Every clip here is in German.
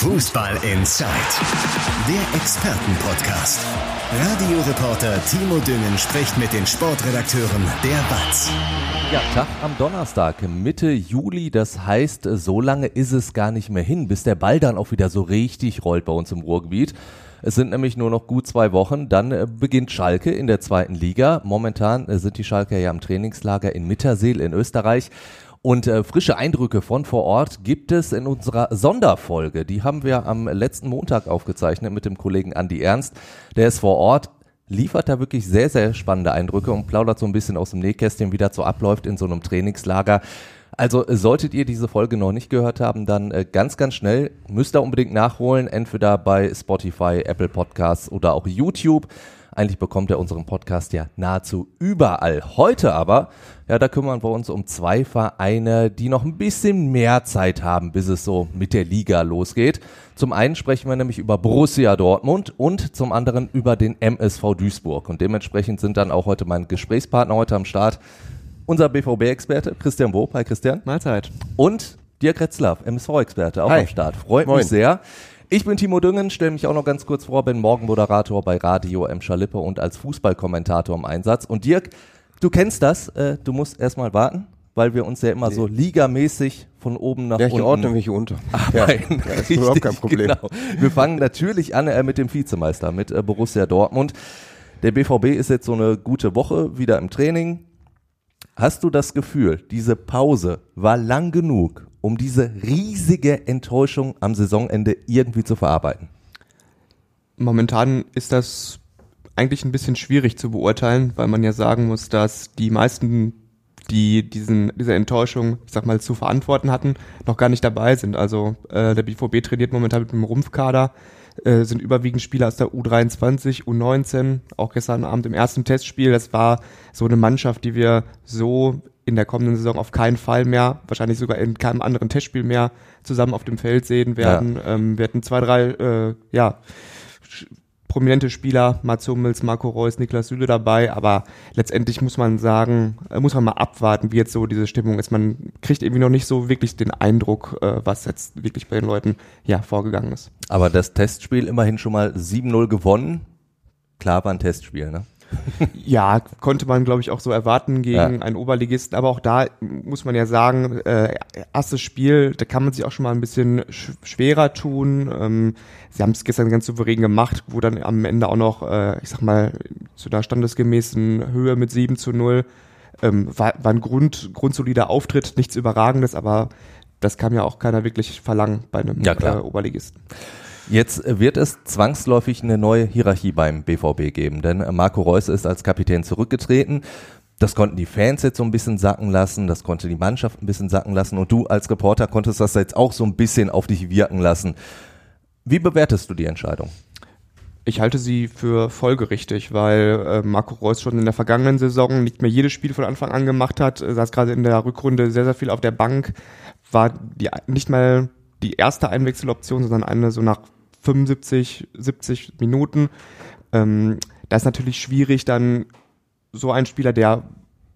Fußball Inside, der Expertenpodcast. Radioreporter Timo Düngen spricht mit den Sportredakteuren der BATS. Ja, Tag am Donnerstag, Mitte Juli. Das heißt, so lange ist es gar nicht mehr hin, bis der Ball dann auch wieder so richtig rollt bei uns im Ruhrgebiet. Es sind nämlich nur noch gut zwei Wochen. Dann äh, beginnt Schalke in der zweiten Liga. Momentan äh, sind die Schalker ja im Trainingslager in Mitterseel in Österreich. Und äh, frische Eindrücke von vor Ort gibt es in unserer Sonderfolge. Die haben wir am letzten Montag aufgezeichnet mit dem Kollegen Andi Ernst. Der ist vor Ort, liefert da wirklich sehr, sehr spannende Eindrücke und plaudert so ein bisschen aus dem Nähkästchen, wie das so abläuft in so einem Trainingslager. Also solltet ihr diese Folge noch nicht gehört haben, dann äh, ganz, ganz schnell müsst ihr unbedingt nachholen, entweder bei Spotify, Apple Podcasts oder auch YouTube. Eigentlich bekommt er unseren Podcast ja nahezu überall. Heute aber, ja, da kümmern wir uns um zwei Vereine, die noch ein bisschen mehr Zeit haben, bis es so mit der Liga losgeht. Zum einen sprechen wir nämlich über Borussia Dortmund und zum anderen über den MSV Duisburg. Und dementsprechend sind dann auch heute mein Gesprächspartner heute am Start. Unser BVB-Experte Christian Wob. Hi Christian. Mahlzeit. Und Dirk Retzlaff, MSV-Experte, auch Hi. am Start. Freut Moin. mich sehr. Ich bin Timo Düngen, stelle mich auch noch ganz kurz vor, bin Morgenmoderator bei Radio M. Schalippe und als Fußballkommentator im Einsatz. Und Dirk, du kennst das, äh, du musst erstmal warten, weil wir uns ja immer so ligamäßig von oben nach Ja, ich unten ordne mich unter. Ja, arbeiten. ja, ist überhaupt kein Problem. Genau. Wir fangen natürlich an äh, mit dem Vizemeister, mit äh, Borussia Dortmund. Der BVB ist jetzt so eine gute Woche wieder im Training. Hast du das Gefühl, diese Pause war lang genug, um diese riesige Enttäuschung am Saisonende irgendwie zu verarbeiten? Momentan ist das eigentlich ein bisschen schwierig zu beurteilen, weil man ja sagen muss, dass die meisten, die diesen, diese Enttäuschung, ich sag mal, zu verantworten hatten, noch gar nicht dabei sind. Also äh, der BVB trainiert momentan mit einem Rumpfkader, äh, sind überwiegend Spieler aus der U23, U19, auch gestern Abend im ersten Testspiel. Das war so eine Mannschaft, die wir so in der kommenden Saison auf keinen Fall mehr, wahrscheinlich sogar in keinem anderen Testspiel mehr zusammen auf dem Feld sehen werden. Ähm, wir hatten zwei, drei, äh, ja, prominente Spieler, Mats Hummels, Marco Reus, Niklas Süle dabei, aber letztendlich muss man sagen, äh, muss man mal abwarten, wie jetzt so diese Stimmung ist. Man kriegt irgendwie noch nicht so wirklich den Eindruck, äh, was jetzt wirklich bei den Leuten ja vorgegangen ist. Aber das Testspiel immerhin schon mal 7-0 gewonnen. Klar war ein Testspiel, ne? Ja, konnte man, glaube ich, auch so erwarten gegen Ja. einen Oberligisten. Aber auch da muss man ja sagen, äh, erstes Spiel, da kann man sich auch schon mal ein bisschen sch schwerer tun. Ähm, sie haben es gestern ganz souverän gemacht, wo dann am Ende auch noch, äh, ich sag mal, zu der standesgemäßen Höhe mit 7 zu 0 ähm, war, war ein Grund, grundsolider Auftritt, nichts Überragendes, aber das kann ja auch keiner wirklich verlangen bei einem Ja, äh, Oberligisten. Jetzt wird es zwangsläufig eine neue Hierarchie beim BVB geben, denn Marco Reus ist als Kapitän zurückgetreten. Das konnten die Fans jetzt so ein bisschen sacken lassen, das konnte die Mannschaft ein bisschen sacken lassen und du als Reporter konntest das jetzt auch so ein bisschen auf dich wirken lassen. Wie bewertest du die Entscheidung? Ich halte sie für folgerichtig, weil äh, Marco Reus schon in der vergangenen Saison nicht mehr jedes Spiel von Anfang an gemacht hat, äh, saß gerade in der Rückrunde sehr, sehr viel auf der Bank, war die, nicht mal die erste Einwechseloption, sondern eine so nach 75, 70 Minuten. Ähm, da ist natürlich schwierig, dann so ein Spieler, der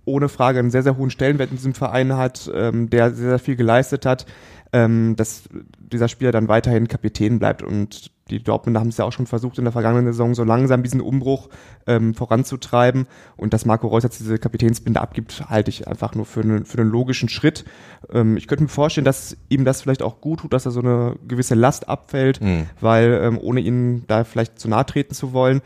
ohne Frage einen sehr, sehr hohen Stellenwert in diesem Verein hat, ähm, der sehr, sehr viel geleistet hat, ähm, dass dieser Spieler dann weiterhin Kapitän bleibt. Und die Dortmunder haben es ja auch schon versucht, in der vergangenen Saison so langsam diesen Umbruch ähm, voranzutreiben. Und dass Marco Reus jetzt diese Kapitänsbinde abgibt, halte ich einfach nur für einen, für einen logischen Schritt. Ähm, ich könnte mir vorstellen, dass ihm das vielleicht auch gut tut, dass er so eine gewisse Last abfällt, Mhm. weil ähm, ohne ihn da vielleicht zu nahe treten zu wollen,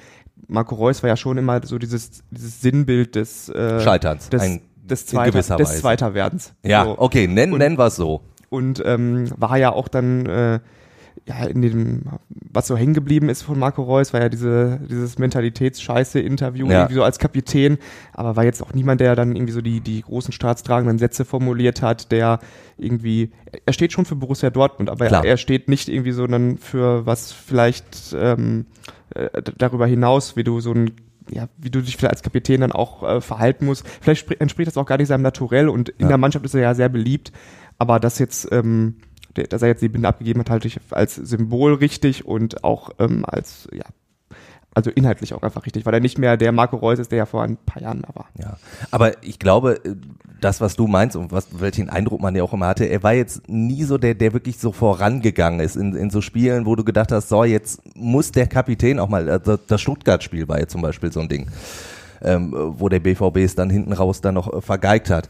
Marco Reus war ja schon immer so dieses, dieses Sinnbild des, äh, Scheiterns, des, ein- des, Zweiter, des. Zweiterwerdens. Ja, So. okay, nennen, Und- nennen wir es so. Und ähm, war ja auch dann, äh, ja, in dem, was so hängen geblieben ist von Marco Reus, war ja diese, dieses Mentalitätsscheiße-Interview Ja. irgendwie so als Kapitän, aber war jetzt auch niemand, der dann irgendwie so die, die großen staatstragenden Sätze formuliert hat, der irgendwie, er steht schon für Borussia Dortmund, aber er, er steht nicht irgendwie so dann für was vielleicht ähm, äh, darüber hinaus, wie du so ein ja, wie du dich vielleicht als Kapitän dann auch äh, verhalten musst. Vielleicht spr- entspricht das auch gar nicht seinem Naturell und in Ja. der Mannschaft ist er ja sehr beliebt, aber das jetzt, ähm, dass er jetzt die Binde abgegeben hat, halte ich als Symbol richtig und auch ähm, als ja, also inhaltlich auch einfach richtig, weil er nicht mehr der Marco Reus ist, der ja vor ein paar Jahren da war. Ja, aber ich glaube, äh, das, was du meinst und was, welchen Eindruck man ja auch immer hatte, er war jetzt nie so der, der wirklich so vorangegangen ist in, in so Spielen, wo du gedacht hast, so, jetzt muss der Kapitän auch mal, also das Stuttgart-Spiel war jetzt zum Beispiel so ein Ding, ähm, wo der BVB es dann hinten raus dann noch äh, vergeigt hat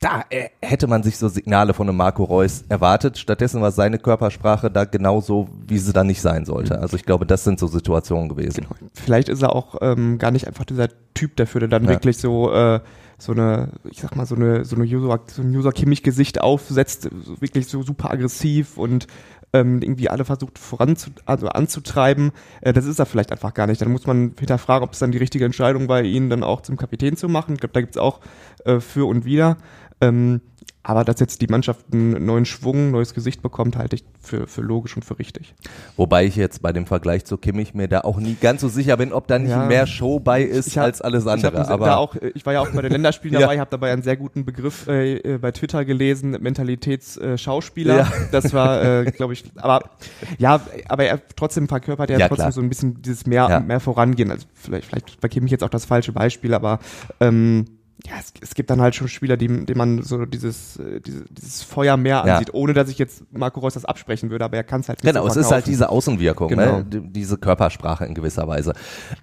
da äh, hätte man sich so Signale von einem Marco Reus erwartet. Stattdessen war seine Körpersprache da genauso, wie sie da nicht sein sollte. Mhm. Also ich glaube, das sind so Situationen gewesen. Genau. Vielleicht ist er auch ähm, gar nicht einfach dieser Typ dafür, der dann ja. wirklich so äh, so eine, ich sag mal, so eine, so eine User, so ein User Kimmich-Gesicht aufsetzt, wirklich so super aggressiv und ähm, irgendwie alle versucht voranzu, also anzutreiben. Äh, das ist er vielleicht einfach gar nicht. Dann muss man hinterfragen, ob es dann die richtige Entscheidung war, ihn dann auch zum Kapitän zu machen. Ich glaube, da gibt's auch äh, für und wieder. Ähm, aber dass jetzt die Mannschaft einen neuen Schwung, neues Gesicht bekommt, halte ich für, für logisch und für richtig. Wobei ich jetzt bei dem Vergleich zu Kimmich mir da auch nie ganz so sicher bin, ob da nicht ja, mehr Show bei ist hab, als alles andere. Ich, aber auch, ich war ja auch bei den Länderspielen dabei, ja. habe dabei einen sehr guten Begriff äh, äh bei Twitter gelesen, Mentalitätsschauspieler. Äh, ja. Das war, äh, glaube ich, aber ja, aber er trotzdem verkörpert er ja, trotzdem klar. so ein bisschen dieses mehr, mehr vorangehen. Also vielleicht, vielleicht bei Kimmich jetzt auch das falsche Beispiel, aber ähm, ja, es, es, gibt dann halt schon Spieler, die, die man so dieses, äh, diese, dieses Feuer mehr ansieht, ja. ohne dass ich jetzt Marco Reus das absprechen würde, aber er kann es halt nicht Genau, so es ist halt diese Außenwirkung, genau. ne? diese Körpersprache in gewisser Weise.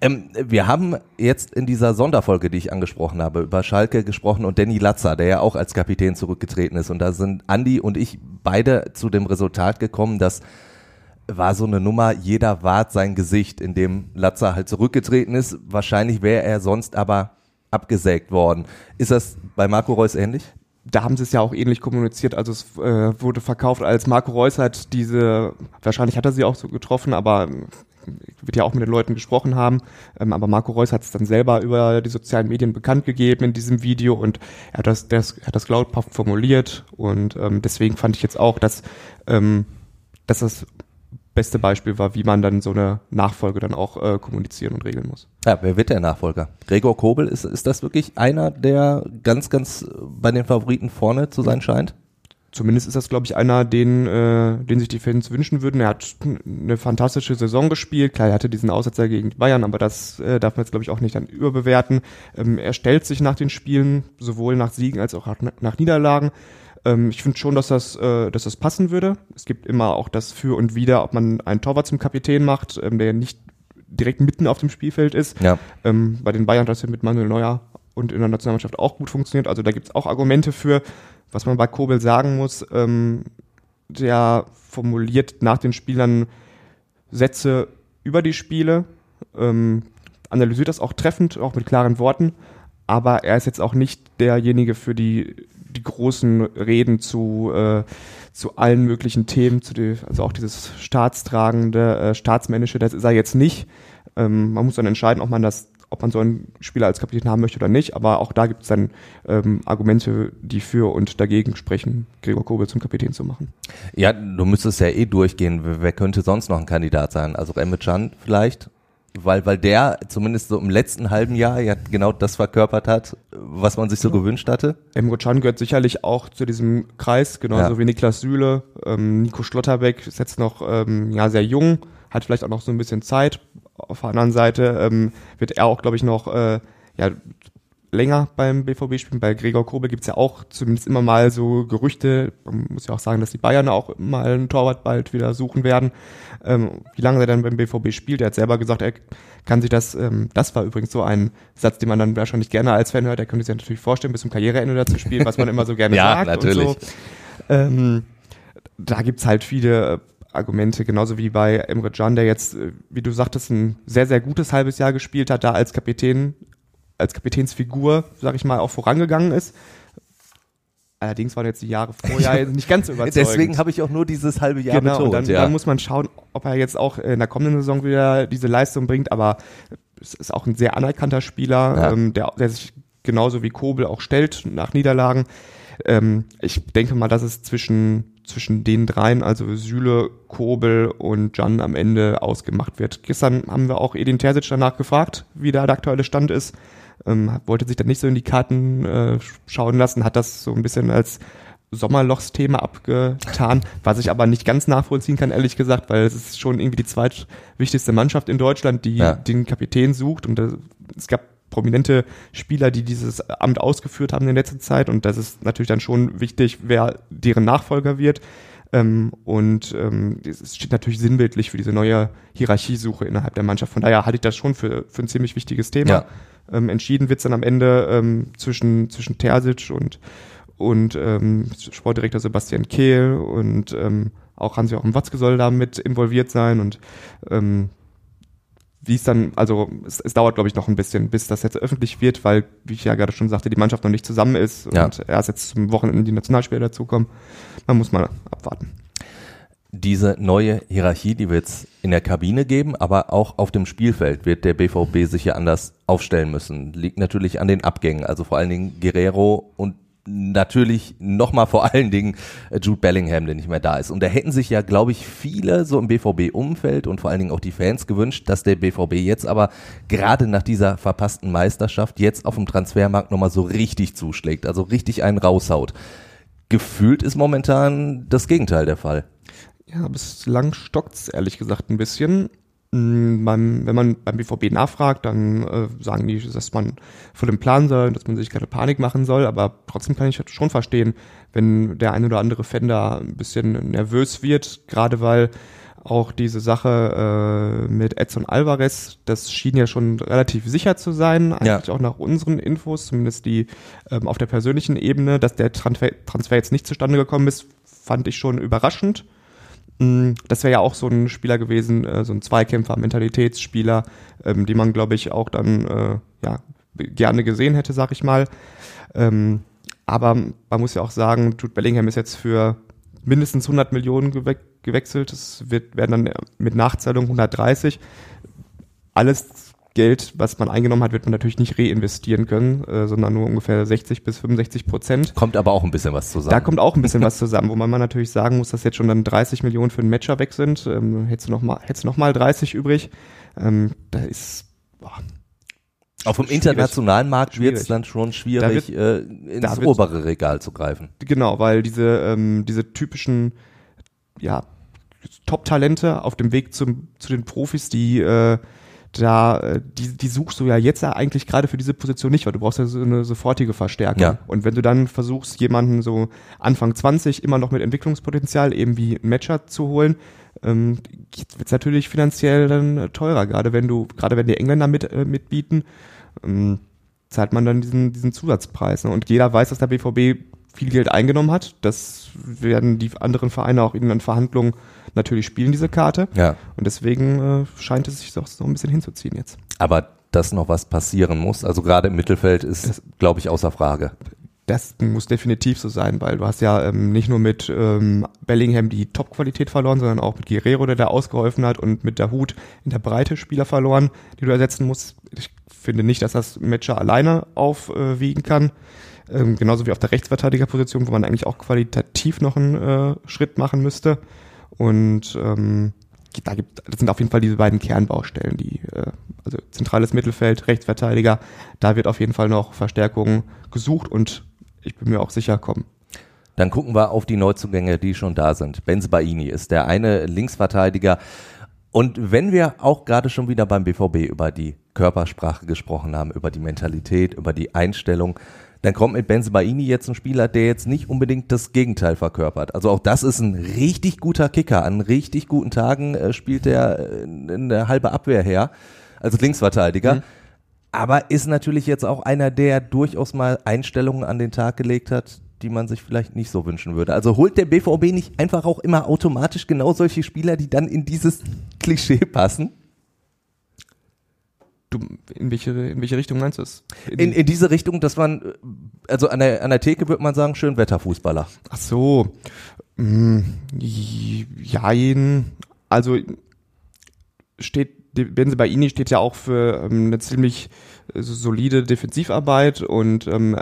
Ähm, wir haben jetzt in dieser Sonderfolge, die ich angesprochen habe, über Schalke gesprochen und Danny Latzer, der ja auch als Kapitän zurückgetreten ist. Und da sind Andi und ich beide zu dem Resultat gekommen, dass war so eine Nummer, jeder wahrt sein Gesicht, in dem Latzer halt zurückgetreten ist. Wahrscheinlich wäre er sonst aber abgesägt worden. Ist das bei Marco Reus ähnlich? da haben sie es ja auch ähnlich kommuniziert. Also es äh, wurde verkauft als Marco Reus hat diese, wahrscheinlich hat er sie auch so getroffen, aber wird ja auch mit den Leuten gesprochen haben. Ähm, aber Marco Reus hat es dann selber über die sozialen Medien bekannt gegeben in diesem Video und er hat das, das, hat das glaubhaft formuliert und ähm, deswegen fand ich jetzt auch, dass, ähm, dass das beste Beispiel war, wie man dann so eine Nachfolge dann auch äh, kommunizieren und regeln muss. Ja, wer wird der Nachfolger? Gregor Kobel, ist, ist das wirklich einer, der ganz, ganz bei den Favoriten vorne zu sein scheint? Zumindest ist das, glaube ich, einer, den, äh, den sich die Fans wünschen würden. Er hat eine fantastische Saison gespielt. Klar, er hatte diesen Aussetzer gegen Bayern, aber das äh, darf man jetzt, glaube ich, auch nicht dann überbewerten. Ähm, er stellt sich nach den Spielen, sowohl nach Siegen als auch nach Niederlagen. Ähm, ich finde schon, dass das, äh, dass das passen würde. Es gibt immer auch das Für und Wider, ob man einen Torwart zum Kapitän macht, ähm, der nicht direkt mitten auf dem Spielfeld ist. Ja. Ähm, bei den Bayern hat das ja mit Manuel Neuer und in der Nationalmannschaft auch gut funktioniert. Also da gibt es auch Argumente für. Was man bei Kobel sagen muss, ähm, der formuliert nach den Spielern Sätze über die Spiele, ähm, analysiert das auch treffend, auch mit klaren Worten, aber er ist jetzt auch nicht derjenige für die die großen Reden zu, äh, zu allen möglichen Themen, zu die, also auch dieses staatstragende, äh, staatsmännische, das ist er jetzt nicht. Ähm, man muss dann entscheiden, ob man das ob man so einen Spieler als Kapitän haben möchte oder nicht, aber auch da gibt es dann ähm, Argumente, die für und dagegen sprechen, Gregor Kobel zum Kapitän zu machen. Ja, du müsstest ja eh durchgehen. Wer könnte sonst noch ein Kandidat sein? Also Emre Can vielleicht? Weil, weil der zumindest so im letzten halben Jahr ja genau das verkörpert hat, was man sich so ja. gewünscht hatte. Emre Can gehört sicherlich auch zu diesem Kreis, genauso ja. wie Niklas Süle. Ähm, Nico Schlotterbeck ist jetzt noch ähm, ja, sehr jung, hat vielleicht auch noch so ein bisschen Zeit. Auf der anderen Seite ähm, wird er auch, glaube ich, noch äh, ja, länger beim BVB spielen. Bei Gregor Kobel gibt's ja auch zumindest immer mal so Gerüchte. Man muss ja auch sagen, dass die Bayern auch mal einen Torwart bald wieder suchen werden. Ähm, wie lange er dann beim BVB spielt, er hat selber gesagt, er kann sich das, ähm, das war übrigens so ein Satz, den man dann wahrscheinlich gerne als Fan hört, er könnte sich natürlich vorstellen, bis zum Karriereende da zu spielen, was man immer so gerne ja, sagt. Natürlich. Und so. Ähm, da gibt's halt viele Argumente, genauso wie bei Emre Can, der jetzt, äh, wie du sagtest, ein sehr, sehr gutes halbes Jahr gespielt hat, da als Kapitän als Kapitänsfigur, sag ich mal, auch vorangegangen ist. Allerdings waren jetzt die Jahre vorher nicht ganz überzeugend. Deswegen habe ich auch nur dieses halbe Jahr genau, betont. Dann, ja. dann muss man schauen, ob er jetzt auch in der kommenden Saison wieder diese Leistung bringt. Aber es ist auch ein sehr anerkannter Spieler, ja. ähm, der, der sich genauso wie Kobel auch stellt nach Niederlagen. Ähm, ich denke mal, dass es zwischen zwischen den dreien, also Süle, Kobel und Jan am Ende ausgemacht wird. Gestern haben wir auch Edin Terzic danach gefragt, wie da der aktuelle Stand ist ähm, wollte sich dann nicht so in die Karten äh, schauen lassen, hat das so ein bisschen als Sommerlochsthema abgetan, was ich aber nicht ganz nachvollziehen kann, ehrlich gesagt, weil es ist schon irgendwie die zweitwichtigste Mannschaft in Deutschland, die Ja. den Kapitän sucht und äh, es gab prominente Spieler, die dieses Amt ausgeführt haben in letzter Zeit und das ist natürlich dann schon wichtig, wer deren Nachfolger wird. Ähm, und ähm, es steht natürlich sinnbildlich für diese neue Hierarchiesuche innerhalb der Mannschaft. Von daher halte ich das schon für, für ein ziemlich wichtiges Thema. Ja. Ähm, entschieden wird's dann am Ende ähm, zwischen, zwischen Terzic und, und ähm, Sportdirektor Sebastian Kehl und ähm, auch Hans-Joachim Watzke soll da mit involviert sein und ähm, wie es dann, also es, es dauert, glaube ich, noch ein bisschen, bis das jetzt öffentlich wird, weil, wie ich ja gerade schon sagte, die Mannschaft noch nicht zusammen ist Ja. und erst jetzt zum Wochenende die Nationalspieler dazukommen. Man muss mal abwarten. diese neue Hierarchie, die wird es in der Kabine geben, aber auch auf dem Spielfeld wird der BVB sich ja anders aufstellen müssen. Liegt natürlich an den Abgängen, also vor allen Dingen Guerrero und natürlich nochmal vor allen Dingen äh, Jude Bellingham, der nicht mehr da ist. Und da hätten sich ja, glaube ich, viele so im BVB-Umfeld und vor allen Dingen auch die Fans gewünscht, dass der BVB jetzt aber gerade nach dieser verpassten Meisterschaft jetzt auf dem Transfermarkt nochmal so richtig zuschlägt, also richtig einen raushaut. Gefühlt ist momentan das Gegenteil der Fall. Ja, bislang stockt's ehrlich gesagt ein bisschen. Mm, Beim, wenn man beim BVB nachfragt, dann äh, sagen die, dass man vor dem Plan soll, dass man sich keine Panik machen soll, aber trotzdem kann ich das schon verstehen, wenn der ein oder andere Fan da ein bisschen nervös wird, gerade weil auch diese Sache äh, mit Edson Alvarez, das schien ja schon relativ sicher zu sein, eigentlich auch nach unseren Infos, zumindest die ähm, auf der persönlichen Ebene, dass der Transfer, Transfer jetzt nicht zustande gekommen ist, fand ich schon überraschend. Mm, Das wäre ja auch so ein Spieler gewesen, äh, so ein Zweikämpfer, Mentalitätsspieler, ähm, den man, glaube ich, auch dann äh, ja, gerne gesehen hätte, sag ich mal. Ähm, aber man muss ja auch sagen, Jude Bellingham ist jetzt für mindestens 100 Millionen gewe gewechselt. Es wird, werden dann mit Nachzahlung 130. Alles Geld, was man eingenommen hat, wird man natürlich nicht reinvestieren können, äh, sondern nur ungefähr 60 bis 65 Prozent. Kommt aber auch ein bisschen was zusammen. Da kommt auch ein bisschen was zusammen, wo man mal natürlich sagen muss, dass jetzt schon dann 30 Millionen für einen Matcher weg sind. Ähm, hättest du noch mal, hättest du noch mal 30 übrig. Ähm, da ist, boah, Auf dem internationalen Markt wird es dann schon schwierig, Da äh, ins wird- obere Regal zu greifen. genau, weil diese, ähm, diese typischen, ja, Top-Talente auf dem Weg zum, zu den Profis, die, äh, da, äh, die, die suchst du ja jetzt ja eigentlich gerade für diese Position nicht, weil du brauchst ja so eine sofortige Verstärkung. Ja. Und wenn du dann versuchst, jemanden so Anfang 20 immer noch mit Entwicklungspotenzial eben wie Matcher zu holen, ähm, wird es natürlich finanziell dann äh, teurer, gerade wenn du, gerade wenn die Engländer mit, äh, mitbieten, ähm, zahlt man dann diesen, diesen Zusatzpreis. Ne? Und jeder weiß, dass der BVB viel Geld eingenommen hat. Das werden die anderen Vereine auch in den Verhandlungen natürlich spielen, diese Karte. Ja. Und deswegen äh, scheint es sich doch so ein bisschen hinzuziehen jetzt. Aber dass noch was passieren muss, also gerade im Mittelfeld ist, glaube ich, außer Frage. Das muss definitiv so sein, weil du hast ja ähm, nicht nur mit ähm, Bellingham die Top-Qualität verloren, sondern auch mit Guerrero, der da ausgeholfen hat und mit der Hut in der Breite Spieler verloren, die du ersetzen musst. Ich finde nicht, dass das Matcher alleine aufwiegen kann. Ähm, genauso wie auf der Rechtsverteidigerposition, wo man eigentlich auch qualitativ noch einen äh, Schritt machen müsste. Und ähm, da gibt, das sind auf jeden Fall diese beiden Kernbaustellen, die äh, also zentrales Mittelfeld, Rechtsverteidiger, da wird auf jeden Fall noch Verstärkung gesucht und ich bin mir auch sicher kommen. Dann gucken wir auf die Neuzugänge, die schon da sind. Benz Baini ist der eine Linksverteidiger. Und wenn wir auch gerade schon wieder beim BVB über die Körpersprache gesprochen haben, über die Mentalität, über die Einstellung, dann kommt mit Benz Baini jetzt ein Spieler, der jetzt nicht unbedingt das Gegenteil verkörpert. Also auch das ist ein richtig guter Kicker. An richtig guten Tagen äh, spielt er äh, eine halbe Abwehr her, als Linksverteidiger. Aber ist natürlich jetzt auch einer, der durchaus mal Einstellungen an den Tag gelegt hat, die man sich vielleicht nicht so wünschen würde. Also holt der BVB nicht einfach auch immer automatisch genau solche Spieler, die dann in dieses Klischee passen? Du, in welche, in welche Richtung meinst du es? In, in diese Richtung, dass man, also an der, an der Theke würde man sagen, schön Wetterfußballer. Ach so. Mm, Jein. Also steht, Benze Baini steht ja auch für ähm, eine ziemlich äh, solide Defensivarbeit und ähm,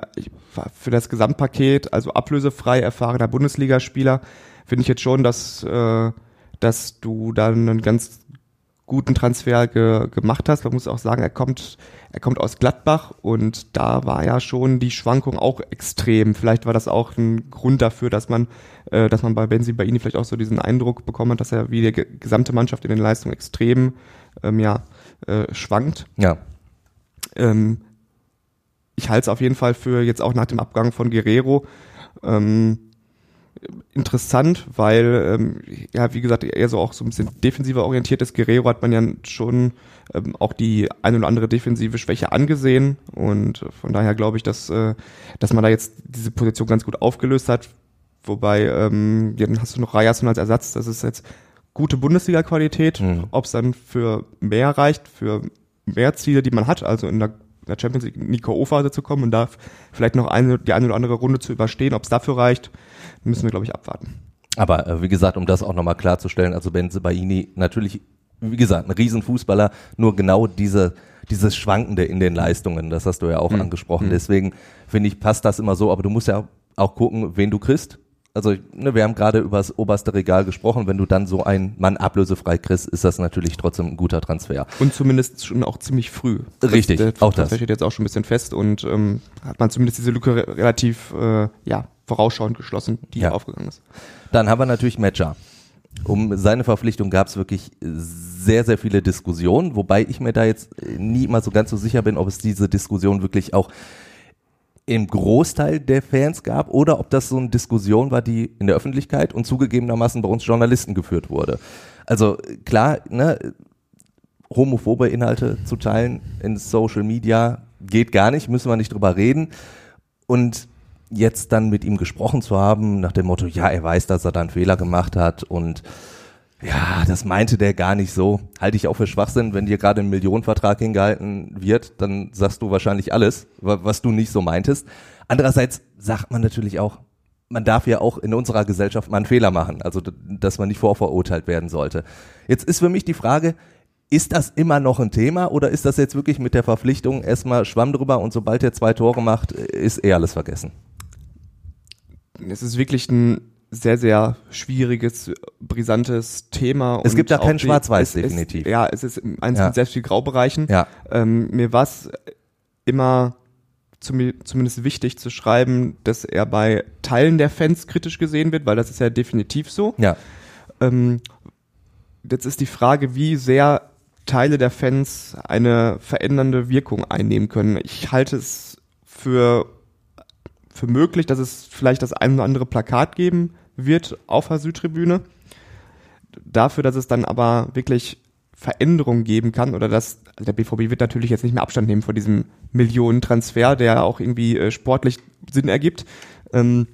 für das Gesamtpaket, also ablösefrei erfahrener Bundesligaspieler, finde ich jetzt schon, dass, äh, dass du dann einen ganz guten Transfer ge gemacht hast. Man muss auch sagen, er kommt, er kommt aus Gladbach und da war ja schon die Schwankung auch extrem. Vielleicht war das auch ein Grund dafür, dass man, äh, dass man bei Benzi Baini vielleicht auch so diesen Eindruck bekommen hat, dass er wie die gesamte Mannschaft in den Leistungen extrem ähm, ja, äh, schwankt. Ja. Ähm, ich halte es auf jeden Fall für jetzt auch nach dem Abgang von Guerrero ähm, interessant, weil, ähm, ja, wie gesagt, eher so auch so ein bisschen defensiver orientiert ist. Guerrero hat man ja schon ähm, auch die eine oder andere defensive Schwäche angesehen und von daher glaube ich, dass, äh, dass man da jetzt diese Position ganz gut aufgelöst hat. Wobei, ähm, ja, dann hast du noch Rayason als Ersatz, das ist jetzt gute Bundesliga-Qualität. Mhm. Ob es dann für mehr reicht, für mehr Ziele, die man hat, also in der der Champions League in die K.O.-Phase zu kommen und da vielleicht noch eine, die eine oder andere Runde zu überstehen. Ob es dafür reicht, müssen wir, glaube ich, abwarten. Aber äh, wie gesagt, um das auch nochmal klarzustellen, also Benze Baini natürlich, wie gesagt, ein Riesenfußballer, nur genau diese, dieses Schwankende in den Leistungen, das hast du ja auch mhm. angesprochen. Mhm. Deswegen finde ich, passt das immer so, aber du musst ja auch gucken, wen du kriegst also ne, wir haben gerade über das oberste Regal gesprochen, wenn du dann so einen Mann ablösefrei kriegst, ist das natürlich trotzdem ein guter Transfer. Und zumindest schon auch ziemlich früh. Richtig, das, auch das. Das steht jetzt auch schon ein bisschen fest und ähm, hat man zumindest diese Lücke re relativ äh, ja, vorausschauend geschlossen, die ja. aufgegangen ist. Dann haben wir natürlich Matcher. Um seine Verpflichtung gab es wirklich sehr, sehr viele Diskussionen, wobei ich mir da jetzt nie mal so ganz so sicher bin, ob es diese Diskussion wirklich auch im Großteil der Fans gab oder ob das so eine Diskussion war, die in der Öffentlichkeit und zugegebenermaßen bei uns Journalisten geführt wurde. Also klar, ne, homophobe Inhalte zu teilen in Social Media geht gar nicht, müssen wir nicht drüber reden. Und jetzt dann mit ihm gesprochen zu haben, nach dem Motto, ja, er weiß, dass er da einen Fehler gemacht hat und ja, das meinte der gar nicht so. Halte ich auch für Schwachsinn, wenn dir gerade ein Millionenvertrag hingehalten wird, dann sagst du wahrscheinlich alles, was du nicht so meintest. Andererseits sagt man natürlich auch, man darf ja auch in unserer Gesellschaft mal einen Fehler machen, also dass man nicht vorverurteilt werden sollte. Jetzt ist für mich die Frage, ist das immer noch ein Thema oder ist das jetzt wirklich mit der Verpflichtung erstmal Schwamm drüber und sobald er zwei Tore macht, ist eh alles vergessen? Es ist wirklich ein sehr, sehr schwieriges, brisantes Thema. Es gibt da kein Schwarz-Weiß, definitiv. Ja, es ist eins ja. mit sehr viel Graubereichen. Ja. Ähm, mir war es immer zumindest wichtig zu schreiben, dass er bei Teilen der Fans kritisch gesehen wird, weil das ist ja definitiv so. Ja. Ähm, jetzt ist die Frage, wie sehr Teile der Fans eine verändernde Wirkung einnehmen können. Ich halte es für, für möglich, dass es vielleicht das ein oder andere Plakat geben wird auf der Südtribüne. Dafür, dass es dann aber wirklich Veränderungen geben kann oder dass also der BVB wird natürlich jetzt nicht mehr Abstand nehmen vor diesem Millionentransfer, der auch irgendwie äh, sportlich Sinn ergibt. Ähm,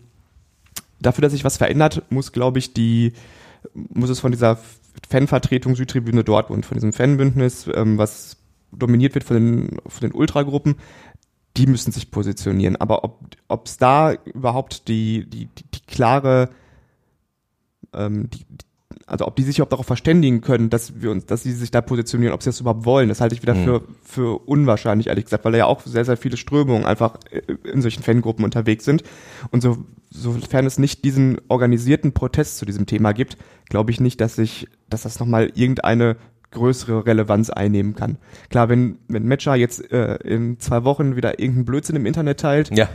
dafür, dass sich was verändert, muss, glaube ich, die muss es von dieser Fanvertretung Südtribüne Dortmund, von diesem Fanbündnis, ähm, was dominiert wird von den, von den Ultragruppen, die müssen sich positionieren. Aber ob es da überhaupt die, die, die, die klare ähm, die, also ob die sich überhaupt darauf verständigen können, dass wir uns, dass sie sich da positionieren, ob sie das überhaupt wollen, das halte ich wieder mhm. für, für unwahrscheinlich, ehrlich gesagt, weil da ja auch sehr, sehr viele Strömungen einfach äh, in solchen Fangruppen unterwegs sind. Und so, sofern es nicht diesen organisierten Protest zu diesem Thema gibt, glaube ich nicht, dass sich, dass das nochmal irgendeine größere Relevanz einnehmen kann. Klar, wenn, wenn Matcher jetzt äh, in zwei Wochen wieder irgendeinen Blödsinn im Internet teilt, ja.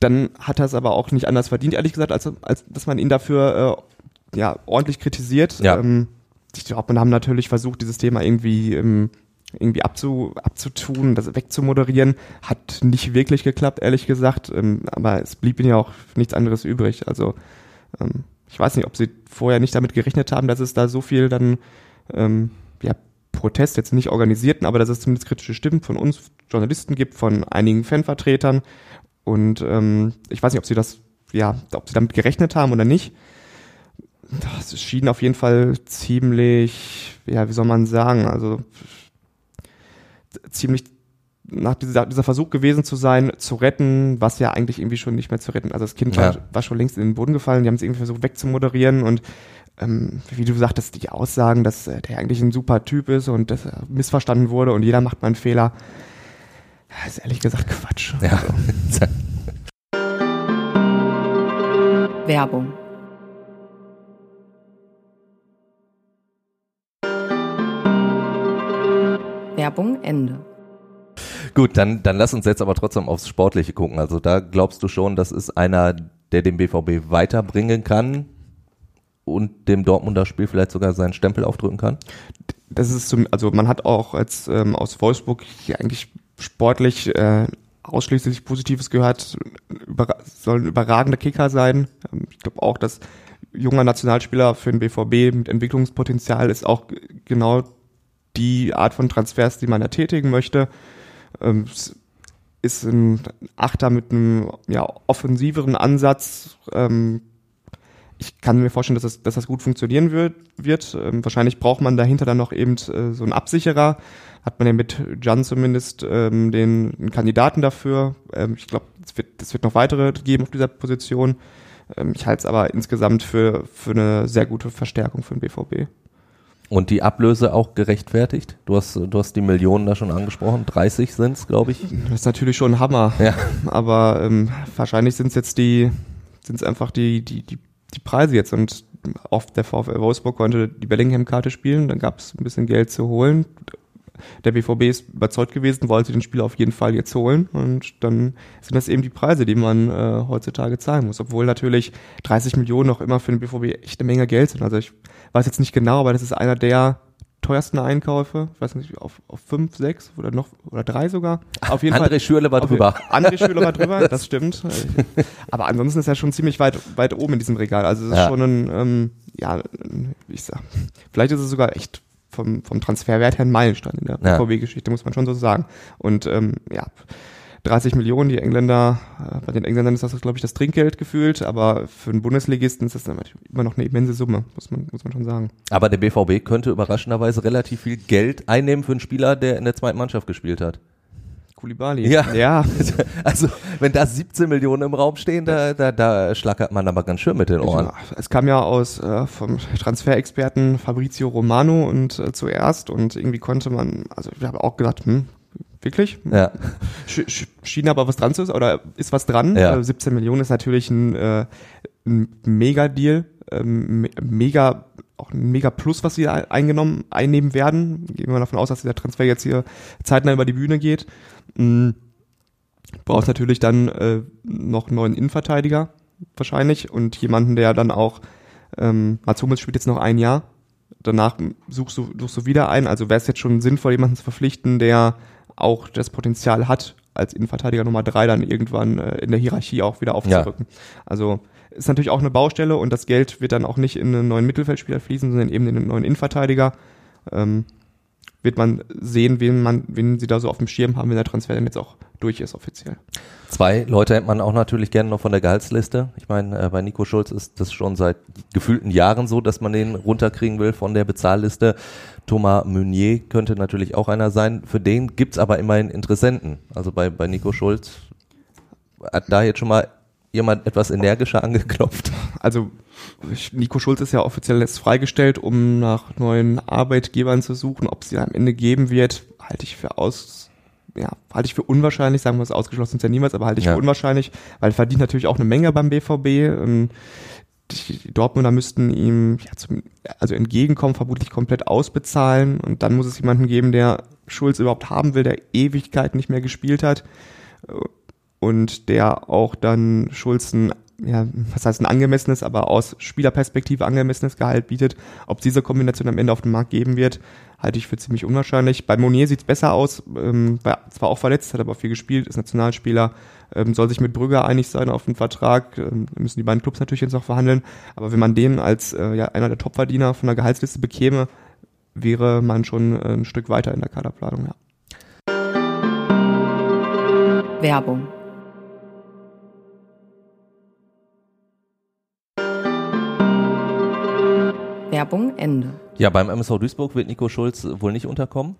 dann hat er es aber auch nicht anders verdient, ehrlich gesagt, als, als dass man ihn dafür äh, ja, ordentlich kritisiert. Ja. Ähm, ich glaube, man haben natürlich versucht, dieses Thema irgendwie, ähm, irgendwie abzu, abzutun, das wegzumoderieren. Hat nicht wirklich geklappt, ehrlich gesagt. Ähm, aber es blieb ihnen ja auch nichts anderes übrig. Also ähm, ich weiß nicht, ob sie vorher nicht damit gerechnet haben, dass es da so viel dann ähm, ja, Protest, jetzt nicht organisierten, aber dass es zumindest kritische Stimmen von uns Journalisten gibt, von einigen Fanvertretern. Und ähm, ich weiß nicht, ob sie das, ja, ob sie damit gerechnet haben oder nicht das schien auf jeden Fall ziemlich, ja, wie soll man sagen, also ziemlich nach dieser, dieser Versuch gewesen zu sein, zu retten, was ja eigentlich irgendwie schon nicht mehr zu retten. Also das Kind ja. war, war, schon längst in den Boden gefallen, die haben es irgendwie versucht wegzumoderieren und ähm, wie du sagtest, die Aussagen, dass äh, der eigentlich ein super Typ ist und dass er missverstanden wurde und jeder macht mal einen Fehler, das ist ehrlich gesagt Quatsch. Ja. Also. Werbung Ende. Gut, dann, dann lass uns jetzt aber trotzdem aufs Sportliche gucken. Also da glaubst du schon, das ist einer, der den BVB weiterbringen kann und dem Dortmunder Spiel vielleicht sogar seinen Stempel aufdrücken kann? Das ist zum, also man hat auch als ähm, aus Wolfsburg hier eigentlich sportlich äh, ausschließlich Positives gehört, über, soll ein überragender Kicker sein. Ähm, ich glaube auch, dass junger Nationalspieler für den BVB mit Entwicklungspotenzial ist auch genau die Art von Transfers, die man da tätigen möchte. Ähm, ist ein Achter mit einem ja, offensiveren Ansatz. Ähm, ich kann mir vorstellen, dass das, dass das gut funktionieren wird. wird. Ähm, wahrscheinlich braucht man dahinter dann noch eben äh, so einen Absicherer. Hat man ja mit Jan zumindest ähm, den einen Kandidaten dafür. Ähm, ich glaube, es wird, es wird noch weitere geben auf dieser Position. Ähm, ich halte es aber insgesamt für, für eine sehr gute Verstärkung für den BVB. Und die Ablöse auch gerechtfertigt? Du hast, du hast die Millionen da schon angesprochen. 30 sind es, glaube ich. Das ist natürlich schon ein Hammer. Ja. Aber ähm, wahrscheinlich sind es jetzt die, sind es einfach die, die, die, die Preise jetzt. Und oft der VfL Wolfsburg konnte die Bellingham-Karte spielen, dann gab es ein bisschen Geld zu holen. Der BVB ist überzeugt gewesen, wollte den Spieler auf jeden Fall jetzt holen. Und dann sind das eben die Preise, die man äh, heutzutage zahlen muss. Obwohl natürlich 30 Millionen noch immer für den BVB echt eine Menge Geld sind. Also ich weiß jetzt nicht genau, aber das ist einer der teuersten Einkäufe, ich weiß nicht, auf, auf fünf, sechs oder noch oder drei sogar. Auf jeden André Fall. Schürle war drüber. André Schürle war drüber, das stimmt. Aber ansonsten ist er schon ziemlich weit, weit oben in diesem Regal. Also es ist Ja. schon ein, ähm, ja, ich sag, vielleicht ist es sogar echt vom, vom Transferwert her ein Meilenstein in der Ja. VW-Geschichte, muss man schon so sagen. Und ähm, ja, 30 Millionen, die Engländer, äh, bei den Engländern ist das, glaube ich, das Trinkgeld gefühlt, aber für einen Bundesligisten ist das dann immer noch eine immense Summe, muss man, muss man schon sagen. Aber der BVB könnte überraschenderweise relativ viel Geld einnehmen für einen Spieler, der in der zweiten Mannschaft gespielt hat. Koulibaly. Ja. ja. Also, wenn da 17 Millionen im Raum stehen, da, da, da schlackert man aber ganz schön mit den Ohren. Ja, Es kam ja aus äh, vom Transferexperten Fabrizio Romano und äh, zuerst und irgendwie konnte man, also ich habe auch gedacht, hm, wirklich? Ja. Sch sch schien aber was dran zu sein, oder ist was dran? Ja. Äh, 17 Millionen ist natürlich ein, äh, ein Mega-Deal, ähm, me- mega, auch ein mega Plus, was sie ein- eingenommen, einnehmen werden. Gehen wir davon aus, dass dieser Transfer jetzt hier zeitnah über die Bühne geht. Mm, brauchst natürlich dann äh, noch einen neuen Innenverteidiger wahrscheinlich und jemanden, der dann auch, ähm, Mats Hummels spielt jetzt noch ein Jahr, danach suchst du, suchst du wieder einen, also wäre es jetzt schon sinnvoll, jemanden zu verpflichten, der auch das Potenzial hat, als Innenverteidiger Nummer drei dann irgendwann äh, in der Hierarchie auch wieder aufzurücken. Also ist natürlich auch eine Baustelle und das Geld wird dann auch nicht in einen neuen Mittelfeldspieler fließen, sondern eben in einen neuen Innenverteidiger. Ähm, wird man sehen, wen man, wen sie da so auf dem Schirm haben, wenn der Transfer dann jetzt auch durch ist offiziell. Zwei Leute hätte man auch natürlich gerne noch von der Gehaltsliste. Ich meine, äh, bei Nico Schulz ist das schon seit gefühlten Jahren so, dass man den runterkriegen will von der Bezahlliste. Thomas Meunier könnte natürlich auch einer sein. Für den gibt's aber immerhin Interessenten. Also bei, bei Nico Schulz hat da jetzt schon mal jemand etwas energischer angeklopft. Also Nico Schulz ist ja offiziell jetzt freigestellt, um nach neuen Arbeitgebern zu suchen. Ob es sie am Ende geben wird, halte ich für aus, ja, halte ich für unwahrscheinlich, sagen wir es ausgeschlossen ist ja niemals, aber halte ich Ja. für unwahrscheinlich, weil er verdient natürlich auch eine Menge beim BVB. Die Dortmunder müssten ihm ja, zum, also entgegenkommen, vermutlich komplett ausbezahlen. Und dann muss es jemanden geben, der Schulz überhaupt haben will, der Ewigkeit nicht mehr gespielt hat. Und der auch dann Schulz ein, ja, was heißt ein angemessenes, aber aus Spielerperspektive angemessenes Gehalt bietet. Ob es diese Kombination am Ende auf den Markt geben wird, halte ich für ziemlich unwahrscheinlich. Bei Monier sieht es besser aus, ähm, war zwar auch verletzt, hat aber viel gespielt, ist Nationalspieler, ähm, soll sich mit Brügger einig sein auf den Vertrag, ähm, müssen die beiden Clubs natürlich jetzt noch verhandeln, aber wenn man den als äh, ja, einer der Topverdiener von der Gehaltsliste bekäme, wäre man schon äh, ein Stück weiter in der Kaderplanung, ja. Werbung. Werbung Ende. Ja, beim MSV Duisburg wird Nico Schulz wohl nicht unterkommen.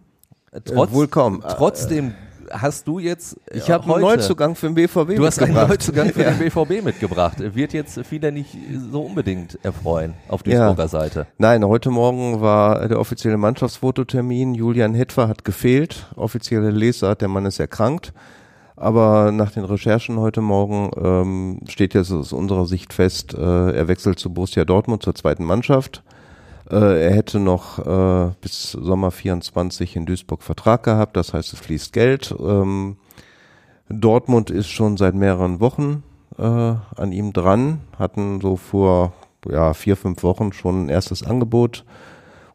Äh, Trotz, Äh, wohl kaum. Trotzdem hast du jetzt äh, Ich habe einen heute- Neuzugang für den BVB Du hast einen mitgebracht. Neuzugang für den BVB mitgebracht. Wird jetzt viele nicht so unbedingt erfreuen auf Duisburger Ja. Seite. Nein, heute Morgen war der offizielle Mannschaftsfototermin. Julian Hetfer hat gefehlt. Offizielle Lesart, der Mann ist erkrankt. Aber nach den Recherchen heute Morgen ähm, steht jetzt aus unserer Sicht fest, äh, er wechselt zu Borussia Dortmund zur zweiten Mannschaft. Äh, er hätte noch äh, bis Sommer 24 in Duisburg Vertrag gehabt, das heißt, es fließt Geld. Ähm, Dortmund ist schon seit mehreren Wochen äh, an ihm dran, hatten so vor ja, vier, fünf Wochen schon ein erstes Angebot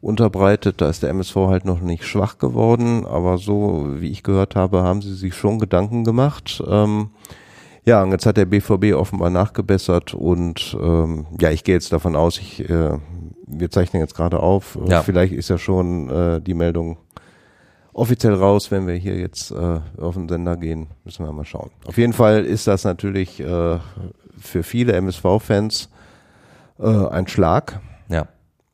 unterbreitet. Da ist der MSV halt noch nicht schwach geworden, aber so wie ich gehört habe, haben sie sich schon Gedanken gemacht. Ähm, ja, und jetzt hat der BVB offenbar nachgebessert und ähm, ja, ich gehe jetzt davon aus, ich, äh, wir zeichnen jetzt gerade auf, Ja. vielleicht ist ja schon äh, die Meldung offiziell raus, wenn wir hier jetzt äh, auf den Sender gehen, müssen wir mal schauen. Auf jeden Fall ist das natürlich äh, für viele MSV-Fans äh, ein Schlag. Ja.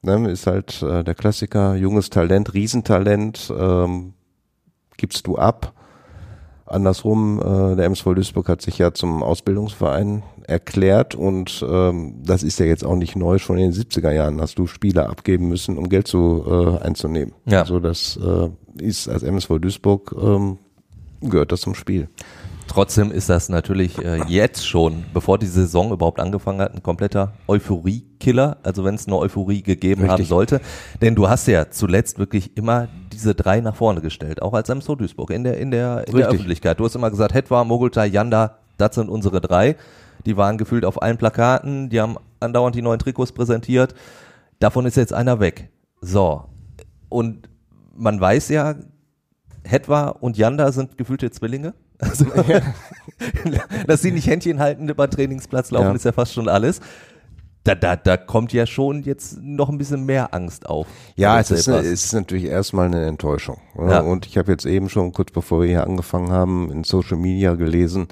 Ne, ist halt äh, der Klassiker, junges Talent, Riesentalent, ähm, gibst du ab. Andersrum, äh, der MSV Duisburg hat sich ja zum Ausbildungsverein erklärt und ähm, das ist ja jetzt auch nicht neu. Schon in den 70er Jahren hast du Spieler abgeben müssen, um Geld zu äh, einzunehmen. Ja. Also das äh, ist als MSV Duisburg ähm, gehört das zum Spiel. Trotzdem ist das natürlich äh, jetzt schon, bevor die Saison überhaupt angefangen hat, ein kompletter Euphorie-Killer. Also wenn es eine Euphorie gegeben haben Richtig. sollte. Denn du hast ja zuletzt wirklich immer diese drei nach vorne gestellt, auch als MSV Duisburg in der, in der, in der. Öffentlichkeit. Du hast immer gesagt, Hetwa, Mogultai, Janda, das sind unsere drei. Die waren gefühlt auf allen Plakaten, die haben andauernd die neuen Trikots präsentiert. Davon ist jetzt einer weg. So. Und man weiß ja, Hetwa und Janda sind gefühlte Zwillinge. Also, dass sie nicht Händchen halten über Trainingsplatz laufen, Ja. ist ja fast schon alles. Da, da, da kommt ja schon jetzt noch ein bisschen mehr Angst auf. Ja, es ist, etwas. es ist natürlich erstmal eine Enttäuschung. oder? Ja. Und ich habe jetzt eben schon kurz bevor wir hier angefangen haben, in Social Media gelesen,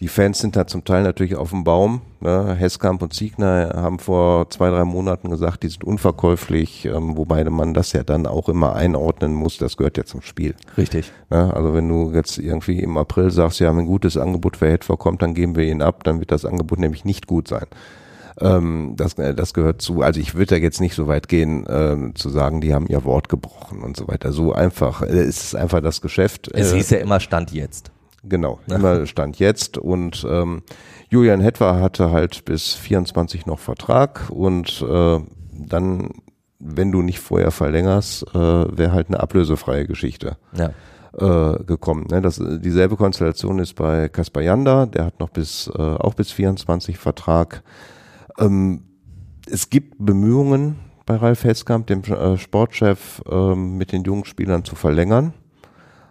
die Fans sind da zum Teil natürlich auf dem Baum. Ne? Hesskamp und Ziegner haben vor zwei, drei Monaten gesagt, die sind unverkäuflich, ähm, wobei man das ja dann auch immer einordnen muss, das gehört ja zum Spiel. Richtig. Ne? Also wenn du jetzt irgendwie im April sagst, wir haben ein gutes Angebot für Hetfer kommt, dann geben wir ihn ab, dann wird das Angebot nämlich nicht gut sein. Ähm, das, äh, das gehört zu. Also ich würde da jetzt nicht so weit gehen, ähm, zu sagen, die haben ihr Wort gebrochen und so weiter. So einfach. Äh, es ist einfach das Geschäft. Es Äh, hieß ja immer Stand jetzt. Genau, immer Stand jetzt und ähm, Julian Hetwer hatte halt bis 24 noch Vertrag und äh, dann, wenn du nicht vorher verlängerst, äh, wäre halt eine ablösefreie Geschichte Ja. äh, gekommen. Ne? Das, dieselbe Konstellation ist bei Kaspar Janda, der hat noch bis äh, auch bis 24 Vertrag. Ähm, es gibt Bemühungen bei Ralf Heskamp, dem äh, Sportchef, ähm, mit den jungen Spielern zu verlängern,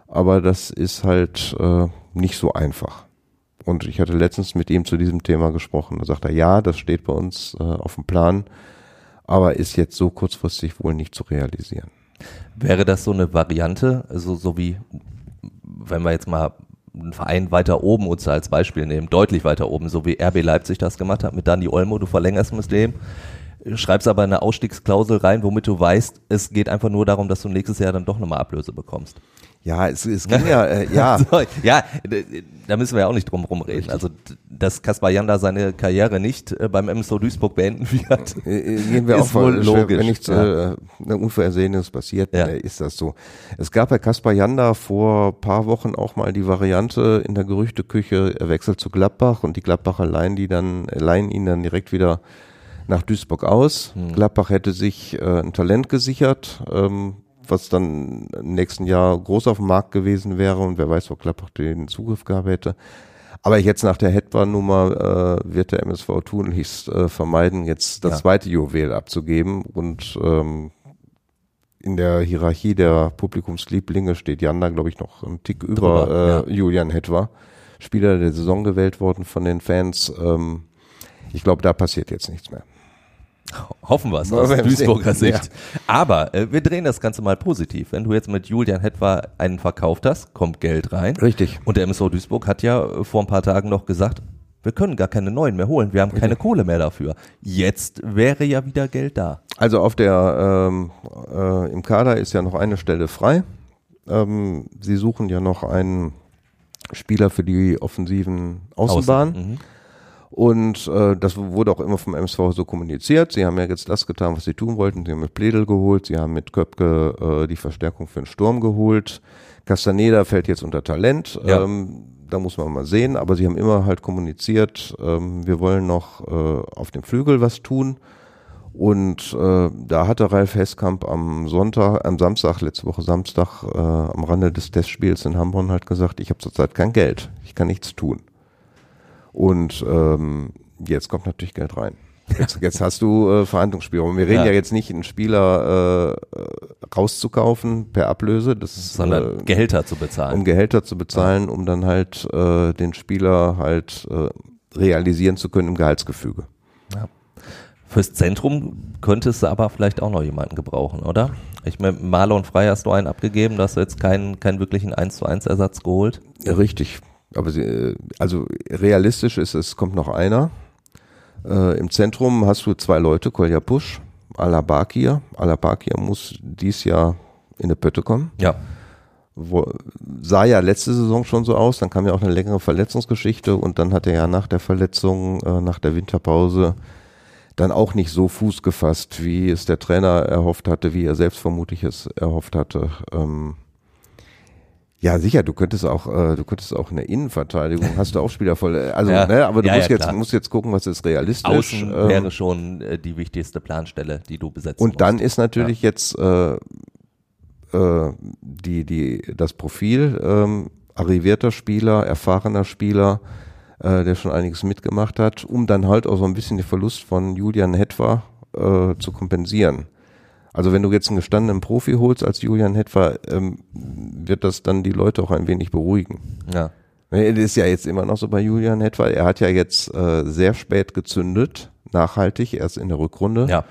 aber das ist halt äh, nicht so einfach. Und ich hatte letztens mit ihm zu diesem Thema gesprochen. Da sagt er, ja, das steht bei uns äh, auf dem Plan, aber ist jetzt so kurzfristig wohl nicht zu realisieren. Wäre das so eine Variante, also so wie, wenn wir jetzt mal einen Verein weiter oben uns als Beispiel nehmen, deutlich weiter oben, so wie RB Leipzig das gemacht hat mit Dani Olmo, du verlängerst mit dem, schreibst aber eine Ausstiegsklausel rein, womit du weißt, es geht einfach nur darum, dass du nächstes Jahr dann doch nochmal Ablöse bekommst. Ja, es, es ging ja, äh, ja, So, ja, da müssen wir ja auch nicht drum rumreden. Also, dass Kaspar Janda seine Karriere nicht äh, beim MSO Duisburg beenden wird. Äh, Gehen wir Ist auch wohl logisch, Wenn nichts ja. äh, ne, Unvorhersehenes passiert, Ja. äh, ist das so. Es gab bei Kaspar Janda vor paar Wochen auch mal die Variante in der Gerüchteküche, er wechselt zu Gladbach und die Gladbacher leihen, die dann, äh, leihen ihn dann direkt wieder nach Duisburg aus. Hm. Gladbach hätte sich äh, ein Talent gesichert, ähm, was dann im nächsten Jahr groß auf dem Markt gewesen wäre und wer weiß, ob Gladbach den Zugriff gehabt hätte. Aber jetzt nach der Hetwa-Nummer äh, wird der MSV tunlichst äh, vermeiden, jetzt das Ja. zweite Juwel abzugeben. Und ähm, in der Hierarchie der Publikumslieblinge steht Janda, glaube ich, noch einen Tick über Drüber, äh, Julian Hetwa. Spieler der Saison gewählt worden von den Fans. Ähm, ich glaube, da passiert jetzt nichts mehr. Hoffen wir es aus wir sehen. Duisburger Sicht. Ja. Aber äh, wir drehen das Ganze mal positiv. Wenn du jetzt mit Julian Hetwa einen verkauft hast, kommt Geld rein. Richtig. Und der MSO Duisburg hat ja äh, vor ein paar Tagen noch gesagt, wir können gar keine neuen mehr holen, wir haben keine Kohle mehr dafür. Jetzt wäre ja wieder Geld da. Also auf der ähm, äh, im Kader ist ja noch eine Stelle frei. Ähm, sie suchen ja noch einen Spieler für die offensiven Außenbahn. Außen. Mhm. Und äh, das wurde auch immer vom MSV so kommuniziert. Sie haben ja jetzt das getan, was sie tun wollten. Sie haben mit Pledel geholt, sie haben mit Köpke äh, die Verstärkung für den Sturm geholt. Castaneda fällt jetzt unter Talent. Ja. Ähm, da muss man mal sehen. Aber sie haben immer halt kommuniziert, ähm, wir wollen noch äh, auf dem Flügel was tun. Und äh, da hatte Ralf Heskamp am Sonntag, am Samstag, letzte Woche Samstag, äh, am Rande des Testspiels in Hamburg halt gesagt, ich habe zurzeit kein Geld, ich kann nichts tun. Und ähm, jetzt kommt natürlich Geld rein. Jetzt, jetzt hast du äh, Verhandlungsspielraum. Wir reden ja. Ja. jetzt nicht, einen Spieler äh, rauszukaufen per Ablöse, das ist, sondern äh, Gehälter zu bezahlen. um Gehälter zu bezahlen, um dann halt äh, den Spieler halt äh, realisieren zu können im Gehaltsgefüge. Fürs Zentrum könntest du aber vielleicht auch noch jemanden gebrauchen, oder? Ich meine, Marlon Frey hast du einen abgegeben, da hast du jetzt keinen, keinen wirklichen 1 zu 1 Ersatz geholt. Ja, richtig. Aber sie, äh, also realistisch ist, es kommt noch einer. Äh, Im Zentrum hast du zwei Leute, Kolja Pusch, Alabakir. Alabakir muss dies Jahr in die Pötte kommen. Ja. Wo, sah ja letzte Saison schon so aus, dann kam ja auch eine längere Verletzungsgeschichte und dann hat er ja nach der Verletzung, äh, nach der Winterpause dann auch nicht so Fuß gefasst, wie es der Trainer erhofft hatte, wie er selbst vermutlich es erhofft hatte. Ähm, ja, sicher, du könntest auch, äh, du könntest auch in der Innenverteidigung, hast du auch Spieler voll, äh, also, Ja. ne, aber du Ja, musst ja, jetzt, klar. musst jetzt gucken, was ist realistisch. Außen ähm, wäre schon äh, die wichtigste Planstelle, die du besetzen und dann musst. ist natürlich jetzt äh, äh, die, die, das Profil ähm, arrivierter Spieler, erfahrener Spieler, äh, der schon einiges mitgemacht hat, um dann halt auch so ein bisschen den Verlust von Julian Hetwa äh, zu kompensieren. Also wenn du jetzt einen gestandenen Profi holst als Julian Hetwa, ähm, wird das dann die Leute auch ein wenig beruhigen. Ja. Es ist ja jetzt immer noch so bei Julian Hetwa. Er hat ja jetzt äh, sehr spät gezündet, nachhaltig, erst in der Rückrunde Ja.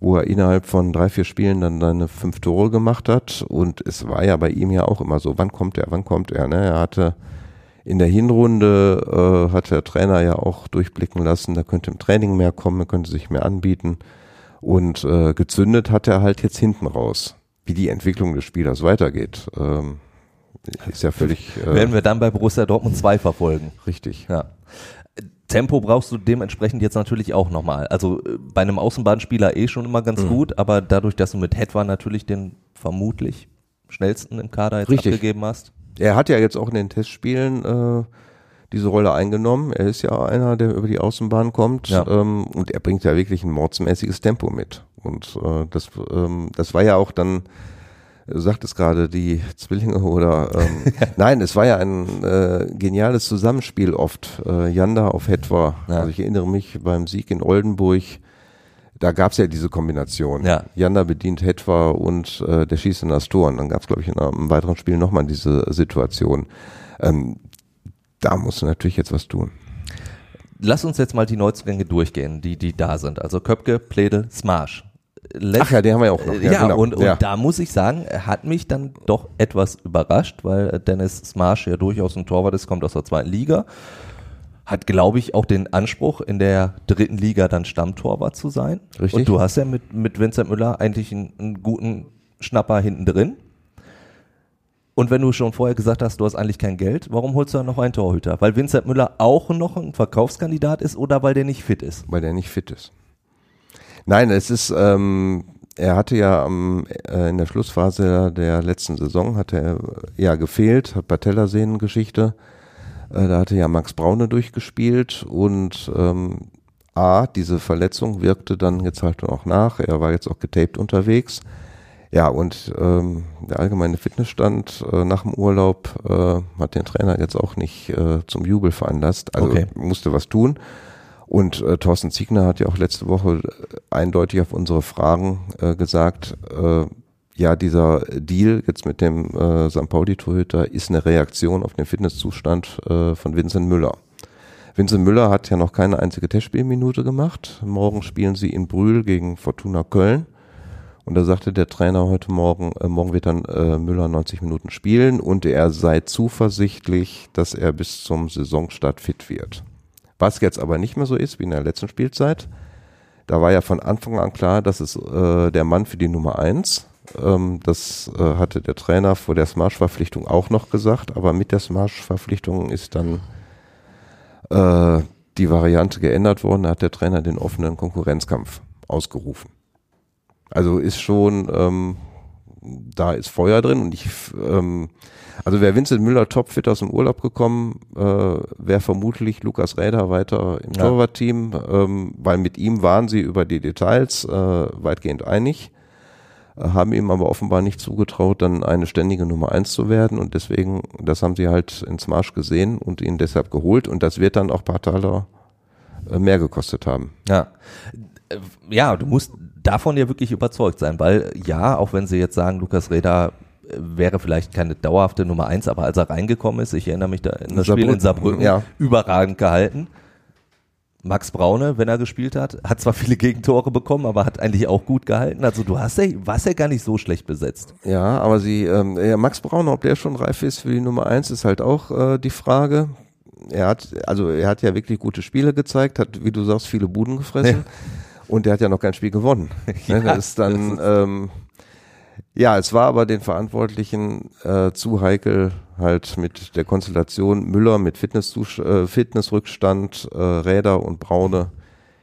wo er innerhalb von drei, vier Spielen dann seine fünf Tore gemacht hat. Und es war ja bei ihm ja auch immer so, wann kommt er, wann kommt er. Ne? Er hatte in der Hinrunde, äh, hat der Trainer ja auch durchblicken lassen, da könnte im Training mehr kommen, er könnte sich mehr anbieten. Und äh, gezündet hat er halt jetzt hinten raus. Wie die Entwicklung des Spielers weitergeht, ähm, ist ja völlig äh, Werden wir dann bei Borussia Dortmund 2 verfolgen. richtig. Ja. Tempo brauchst du dementsprechend jetzt natürlich auch nochmal. Also äh, bei einem Außenbahnspieler eh schon immer ganz Mhm. gut, aber dadurch, dass du mit Hetwa natürlich den vermutlich schnellsten im Kader jetzt Richtig. abgegeben hast. Er hat ja jetzt auch in den Testspielen äh, diese Rolle eingenommen. Er ist ja einer, der über die Außenbahn kommt Ja. ähm, und er bringt ja wirklich ein mordsmäßiges Tempo mit. Und äh, das, ähm, das war ja auch dann, du sagtest gerade, die Zwillinge oder ähm, nein, es war ja ein äh, geniales Zusammenspiel oft. Äh, Janda auf Hetwa. Ja. Also ich erinnere mich beim Sieg in Oldenburg, da gab's ja diese Kombination. Ja. Janda bedient Hetwa und äh, der schießt in das Tor. Und dann gab's glaube ich, in einem weiteren Spiel nochmal diese Situation. Ähm, da musst du natürlich jetzt was tun. Lass uns jetzt mal die Neuzugänge durchgehen, die, die da sind. Also Köpke, Pledel. Letzt- Ach ja, den haben wir ja auch noch. Ja, genau. und, und ja. da muss ich sagen, er hat mich dann doch etwas überrascht, weil Dennis Smash ja durchaus ein Torwart ist, kommt aus der zweiten Liga. Hat, glaube ich, auch den Anspruch, in der dritten Liga dann Stammtorwart zu sein. Richtig. Und du hast ja mit, mit Vincent Müller eigentlich einen, einen guten Schnapper hinten drin. Und wenn du schon vorher gesagt hast, du hast eigentlich kein Geld, warum holst du dann noch einen Torhüter? Weil Vincent Müller auch noch ein Verkaufskandidat ist oder weil der nicht fit ist? weil der nicht fit ist. Nein, es ist, ähm, er hatte ja am, äh, in der Schlussphase der letzten Saison hatte er ja gefehlt, hat Patellasehnengeschichte. Äh, da hatte ja Max Braune durchgespielt und ähm, A, diese Verletzung wirkte dann jetzt halt auch nach. Er war jetzt auch getaped unterwegs. Ja, und ähm, der allgemeine Fitnessstand äh, nach dem Urlaub äh, hat den Trainer jetzt auch nicht äh, zum Jubel veranlasst. Also Okay. musste was tun. Und äh, Thorsten Ziegner hat ja auch letzte Woche äh, eindeutig auf unsere Fragen äh, gesagt, äh, ja, dieser Deal jetzt mit dem äh, St. Pauli-Torhüter ist eine Reaktion auf den Fitnesszustand äh, von Vincent Müller. Vincent Müller hat ja noch keine einzige Testspielminute gemacht. Morgen spielen sie in Brühl gegen Fortuna Köln. Und da sagte der Trainer heute Morgen, äh, morgen wird dann äh, Müller 90 Minuten spielen und er sei zuversichtlich, dass er bis zum Saisonstart fit wird. Was jetzt aber nicht mehr so ist wie in der letzten Spielzeit. Da war ja von Anfang an klar, dass es äh, der Mann für die Nummer eins. Ähm, das äh, hatte der Trainer vor der Smash-Verpflichtung auch noch gesagt, aber mit der Smash-Verpflichtung ist dann äh, die Variante geändert worden. Da hat der Trainer den offenen Konkurrenzkampf ausgerufen. Also ist schon, ähm, da ist Feuer drin und ich, ähm, also wäre Vincent Müller topfit aus dem Urlaub gekommen, äh, wäre vermutlich Lukas Räder weiter im Ja. Torwartteam, ähm, weil mit ihm waren sie über die Details äh, weitgehend einig, äh, haben ihm aber offenbar nicht zugetraut, dann eine ständige Nummer eins zu werden und deswegen, das haben sie halt ins Marsch gesehen und ihn deshalb geholt und das wird dann auch paar Taler äh, mehr gekostet haben. Ja. Äh, Ja, du musst davon ja wirklich überzeugt sein, weil ja, auch wenn sie jetzt sagen, Lukas Reda äh, wäre vielleicht keine dauerhafte Nummer eins, aber als er reingekommen ist, ich erinnere mich da in das Spiel in Saarbrücken, ja. überragend gehalten. Max Braune, wenn er gespielt hat, hat zwar viele Gegentore bekommen, aber hat eigentlich auch gut gehalten. Also du hast ja, warst ja gar nicht so schlecht besetzt. Ja, aber sie, ähm, ja, Max Braun, ob der schon reif ist für die Nummer eins, ist halt auch äh, die Frage. Er hat, also er hat ja wirklich gute Spiele gezeigt, hat, wie du sagst, viele Buden gefressen und er hat ja noch kein Spiel gewonnen. Ja, ne, das ist dann, ähm, ja, es war aber den Verantwortlichen äh, zu heikel, halt mit der Konstellation Müller mit Fitness äh, Fitnessrückstand, äh, Räder und Braune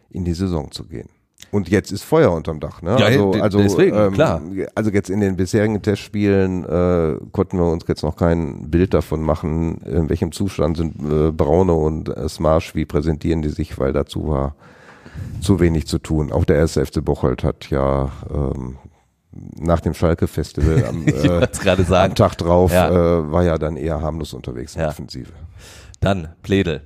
in die Saison zu gehen. Und jetzt ist Feuer unterm Dach, ne? Ja, also, also, deswegen, klar. also jetzt in den bisherigen Testspielen äh, konnten wir uns jetzt noch kein Bild davon machen, in welchem Zustand sind äh, Braune und äh, Smarsch, wie präsentieren die sich, weil dazu war zu wenig zu tun. Auch der erste FC Bocholt hat ja ähm, nach dem Schalke-Festival am, äh, es am Tag drauf Ja. äh, war ja dann eher harmlos unterwegs in Ja. der Offensive. Dann Pledel.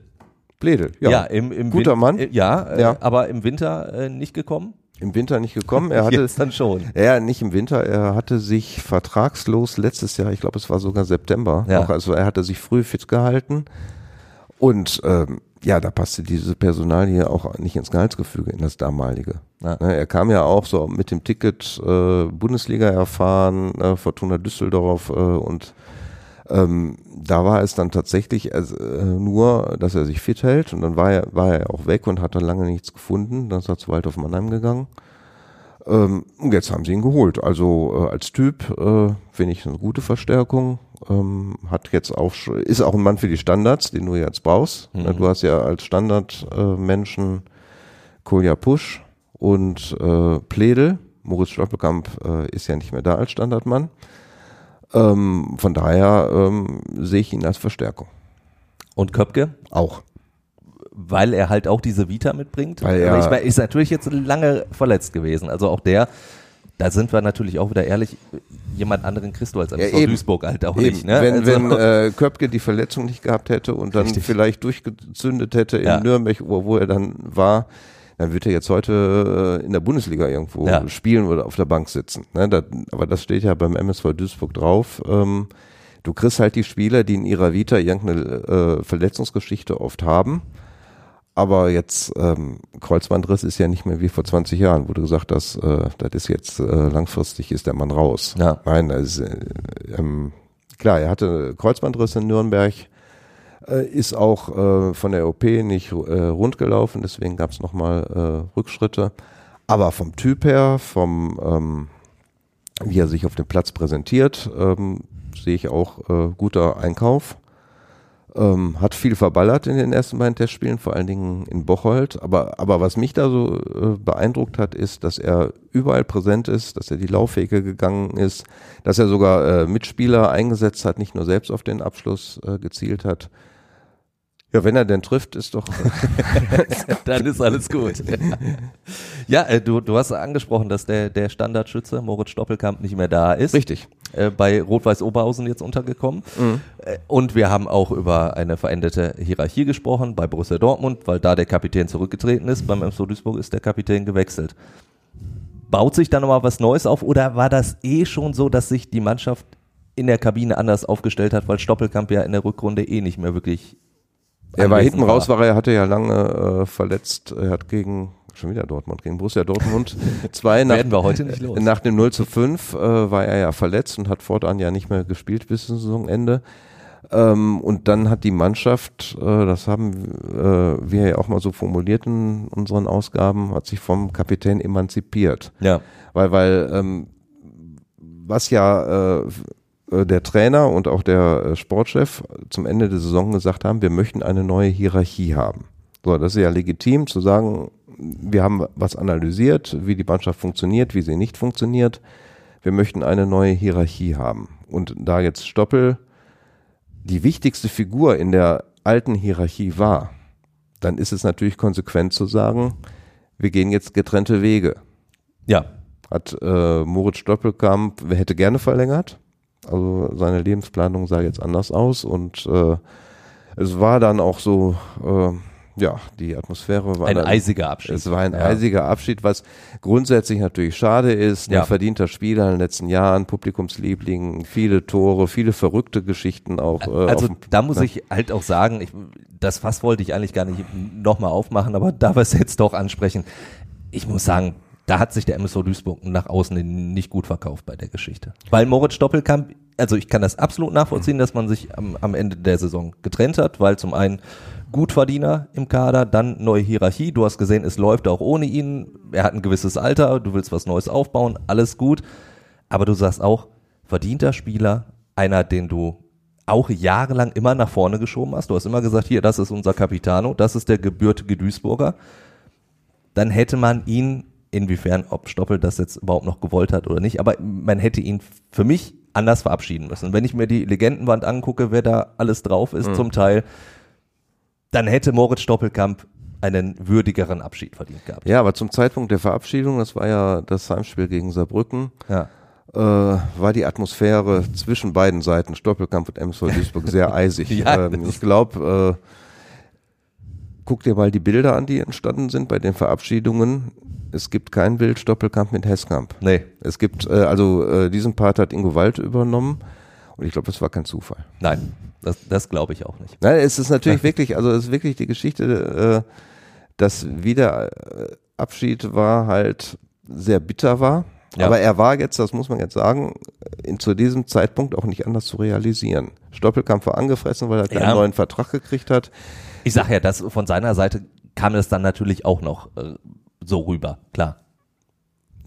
Bledel, Ja, ja, im, im Guter Win- Mann. äh, Ja, äh, Ja. aber im Winter äh, nicht gekommen. im Winter nicht gekommen. Er hatte Jetzt dann schon. Ja, nicht im Winter. Er hatte sich vertragslos letztes Jahr, ich glaube, es war sogar September, Ja. noch, also er hatte sich früh fit gehalten. Und ähm, ja, da passte diese Personalie auch nicht ins Gehaltsgefüge, in das damalige. Ja. Ne, er kam ja auch so mit dem Ticket äh, Bundesliga erfahren, äh, Fortuna Düsseldorf äh, und ähm, da war es dann tatsächlich also, äh, nur, dass er sich fit hält und dann war er, war er auch weg und hat dann lange nichts gefunden. Dann ist er zu Waldorf Mannheim gegangen. Ähm, und jetzt haben sie ihn geholt. Also äh, als Typ äh, finde ich eine gute Verstärkung. Ähm, hat jetzt auch ist auch ein Mann für die Standards, den du jetzt brauchst. Mhm. Ne, Du hast ja als Standardmenschen äh, Kolja Pusch und äh, Pledel. Moritz Stoppelkamp äh, ist ja nicht mehr da als Standardmann. Ähm, von daher ähm, sehe ich ihn als Verstärkung. Und Köpke, Auch. weil er halt auch diese Vita mitbringt. Weil er- Aber ich meine, ist natürlich jetzt lange verletzt gewesen. Also auch der, da sind wir natürlich auch wieder ehrlich, jemand anderen kriegst du als MSV eben. Duisburg halt auch Eben, nicht. Ne? wenn also, wenn äh, Köpke die Verletzung nicht gehabt hätte und dann Richtig. vielleicht durchgezündet hätte in Ja. Nürnberg, wo, wo er dann war, dann wird er jetzt heute äh, in der Bundesliga irgendwo Ja. spielen oder auf der Bank sitzen. Ne? Das, aber das steht ja beim MSV Duisburg drauf. Ähm, du kriegst halt die Spieler, die in ihrer Vita irgendeine äh, Verletzungsgeschichte oft haben. Aber jetzt ähm, Kreuzbandriss ist ja nicht mehr wie vor 20 Jahren, wo du gesagt hast, äh, das ist jetzt äh, langfristig ist der Mann raus. Ja. Nein, ist, äh, ähm, klar, er hatte Kreuzbandriss in Nürnberg, äh, ist auch äh, von der OP nicht äh, rund gelaufen, deswegen gab es nochmal äh, Rückschritte. Aber vom Typ her, vom ähm, wie er sich auf dem Platz präsentiert, ähm, sehe ich auch äh, guter Einkauf. Ähm, hat viel verballert in den ersten beiden Testspielen, vor allen Dingen in Bocholt. Aber, aber was mich da so äh, beeindruckt hat, ist, dass er überall präsent ist, dass er die Laufwege gegangen ist, dass er sogar äh, Mitspieler eingesetzt hat, nicht nur selbst auf den Abschluss äh, gezielt hat. Ja, wenn er denn trifft, ist doch dann ist alles gut. ja, äh, du, du hast angesprochen, dass der, der Standardschütze Moritz Stoppelkamp nicht mehr da ist. richtig. Äh, bei Rot-Weiß Oberhausen jetzt untergekommen. Äh, Und wir haben auch über eine veränderte Hierarchie gesprochen bei Borussia Dortmund, weil da der Kapitän zurückgetreten ist. Beim MSV Duisburg ist der Kapitän gewechselt. Baut sich da nochmal was Neues auf oder war das eh schon so, dass sich die Mannschaft in der Kabine anders aufgestellt hat, weil Stoppelkamp ja in der Rückrunde eh nicht mehr wirklich Er war hinten raus, war er, er hatte ja lange äh, verletzt. Er hat gegen, schon wieder Dortmund, gegen Borussia Dortmund zwei nach, Werden wir heute nicht los. nach dem 0 zu 5 äh, war er ja verletzt und hat fortan ja nicht mehr gespielt bis zum Saisonende. Ähm, und dann hat die Mannschaft, äh, das haben äh, wir ja auch mal so formuliert in unseren Ausgaben, hat sich vom Kapitän emanzipiert. Ja. Weil, weil ähm, was ja äh, äh, der Trainer und auch der äh, Sportchef zum Ende der Saison gesagt haben, wir möchten eine neue Hierarchie haben. So, das ist ja legitim zu sagen, wir haben was analysiert, wie die Mannschaft funktioniert, wie sie nicht funktioniert. wir möchten eine neue Hierarchie haben. Und da jetzt Stoppel die wichtigste Figur in der alten Hierarchie war, dann ist es natürlich konsequent zu sagen, wir gehen jetzt getrennte Wege. Ja, Hat äh, Moritz Stoppelkamp, wer hätte gerne verlängert. Also seine Lebensplanung sah jetzt anders aus und äh, es war dann auch so, äh, ja, die Atmosphäre war ein dann, eisiger Abschied. es war ein ja. eisiger Abschied, was grundsätzlich natürlich schade ist. Ja. Ein verdienter Spieler in den letzten Jahren, Publikumsliebling, viele Tore, viele verrückte Geschichten auch. Äh, Also auf dem- da muss ne? ich halt auch sagen, ich, das Fass wollte ich eigentlich gar nicht nochmal aufmachen, aber da wir es jetzt doch ansprechen, ich muss sagen, da hat sich der MSV Duisburg nach außen nicht gut verkauft bei der Geschichte. Weil Moritz Stoppelkamp, also ich kann das absolut nachvollziehen, dass man sich am, am Ende der Saison getrennt hat, weil zum einen Gutverdiener im Kader, dann neue Hierarchie, du hast gesehen, es läuft auch ohne ihn, er hat ein gewisses Alter, du willst was Neues aufbauen, alles gut, aber du sagst auch, verdienter Spieler, einer, den du auch jahrelang immer nach vorne geschoben hast. Du hast immer gesagt, hier, das ist unser Capitano, das ist der gebürtige Duisburger. Dann hätte man ihn, inwiefern, ob Stoppel das jetzt überhaupt noch gewollt hat oder nicht, aber man hätte ihn für mich anders verabschieden müssen. Wenn ich mir die Legendenwand angucke, wer da alles drauf ist zum Teil, dann hätte Moritz Stoppelkamp einen würdigeren Abschied verdient gehabt. Ja, aber zum Zeitpunkt der Verabschiedung, das war ja das Heimspiel gegen Saarbrücken, Ja. äh, war die Atmosphäre zwischen beiden Seiten, Stoppelkamp und MSV Duisburg, sehr eisig. Ja, ähm, ich glaube, äh, guck dir mal die Bilder an, die entstanden sind bei den Verabschiedungen. Es gibt kein Bild Stoppelkamp mit Hesskamp. Nee, Es gibt, äh, also äh, diesen Part hat Ingo Wald übernommen und ich glaube, das war kein Zufall. nein, das, das glaube ich auch nicht. Nein, es ist natürlich wirklich, also es ist wirklich die Geschichte, äh, dass wieder äh, Abschied war halt sehr bitter war. Ja. Aber er war jetzt, das muss man jetzt sagen, in, zu diesem Zeitpunkt auch nicht anders zu realisieren. Stoppelkamp war angefressen, weil er keinen Ja. neuen Vertrag gekriegt hat. Ich sag ja, das von seiner Seite kam es dann natürlich auch noch äh, so rüber, klar.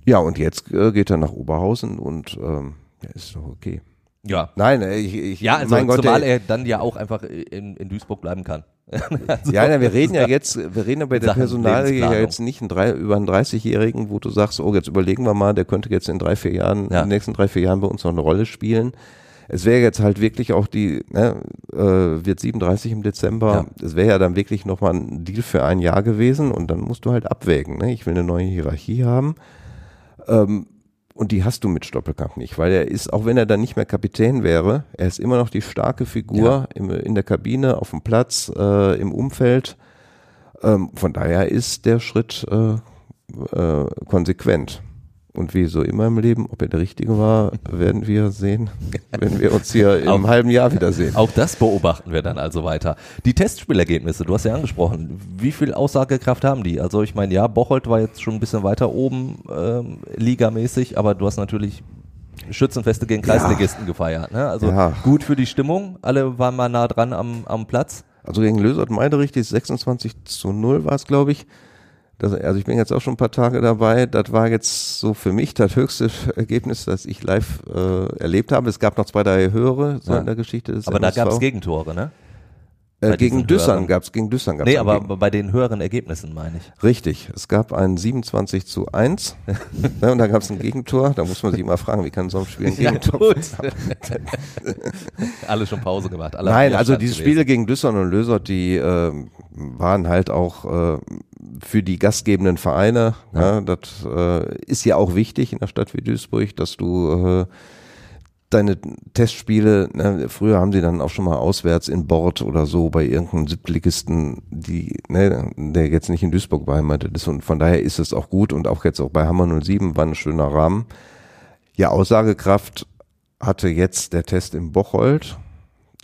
Ja, und jetzt äh, geht er nach Oberhausen und ähm, ja, ist doch okay. Ja. Nein, ich, ich Ja, also mein Gott, zumal er dann ja auch einfach in, in Duisburg bleiben kann. also, Ja, na, wir reden ja jetzt, wir reden ja bei der Personalie ja jetzt nicht einen drei, über einen 30-Jährigen, wo du sagst, oh, jetzt überlegen wir mal, der könnte jetzt in drei, vier Jahren, Ja. in den nächsten drei, vier Jahren bei uns noch eine Rolle spielen. Es wäre jetzt halt wirklich auch die, ne, äh, wird 37 im Dezember, es wäre ja dann wirklich nochmal ein Deal für ein Jahr gewesen und dann musst du halt abwägen, ne? Ich will eine neue Hierarchie haben. Ähm, und die hast du mit Stoppelkamp nicht, weil er ist, auch wenn er dann nicht mehr Kapitän wäre, er ist immer noch die starke Figur im, in der Kabine, auf dem Platz, äh, im Umfeld. Ähm, von daher ist der Schritt äh, äh, konsequent. Und wie so immer im Leben, ob er der richtige war, werden wir sehen, wenn wir uns hier im Auch- halben Jahr wiedersehen. Auch das beobachten wir dann also weiter. Die Testspielergebnisse, du hast ja angesprochen. Wie viel Aussagekraft haben die? Also ich meine, ja, Bocholt war jetzt schon ein bisschen weiter oben ähm, ligamäßig, aber du hast natürlich Schützenfeste gegen Kreisligisten gefeiert. Ne? Also Ja. gut für die Stimmung. Alle waren mal nah dran am, am Platz. Also gegen Lösert Meiderich, die 26 zu 0 war es, glaube ich. Das, also ich bin jetzt auch schon ein paar Tage dabei. Das war jetzt so für mich das höchste Ergebnis, das ich live äh, erlebt habe. Es gab noch zwei, drei höhere so Ja. in der Geschichte des Aber da MSV. gab es Gegentore, ne? Äh, gegen Düssern gab es gegen Düssern gab's Nee, ein aber Gegen- bei den höheren Ergebnissen meine ich. richtig. Es gab ein 27 zu 1 ne, und da gab es ein Gegentor. Da muss man sich immer fragen, wie kann so ein Spiel ein Gegentor gut. Alle schon Pause gemacht. Alle Nein, also diese gewesen. Spiele gegen Düssern und Lösert, die ähm, waren halt auch äh, für die gastgebenden Vereine. Ja. das äh, ist ja auch wichtig in der Stadt wie Duisburg, dass du äh, deine Testspiele, ne, früher haben sie dann auch schon mal auswärts in Bord oder so bei irgendeinem Siebtligisten, die, ne, der jetzt nicht in Duisburg beheimatet ist und von daher ist es auch gut und auch jetzt auch bei Hammer 07 war ein schöner Rahmen. Ja, Aussagekraft hatte jetzt der Test in Bocholt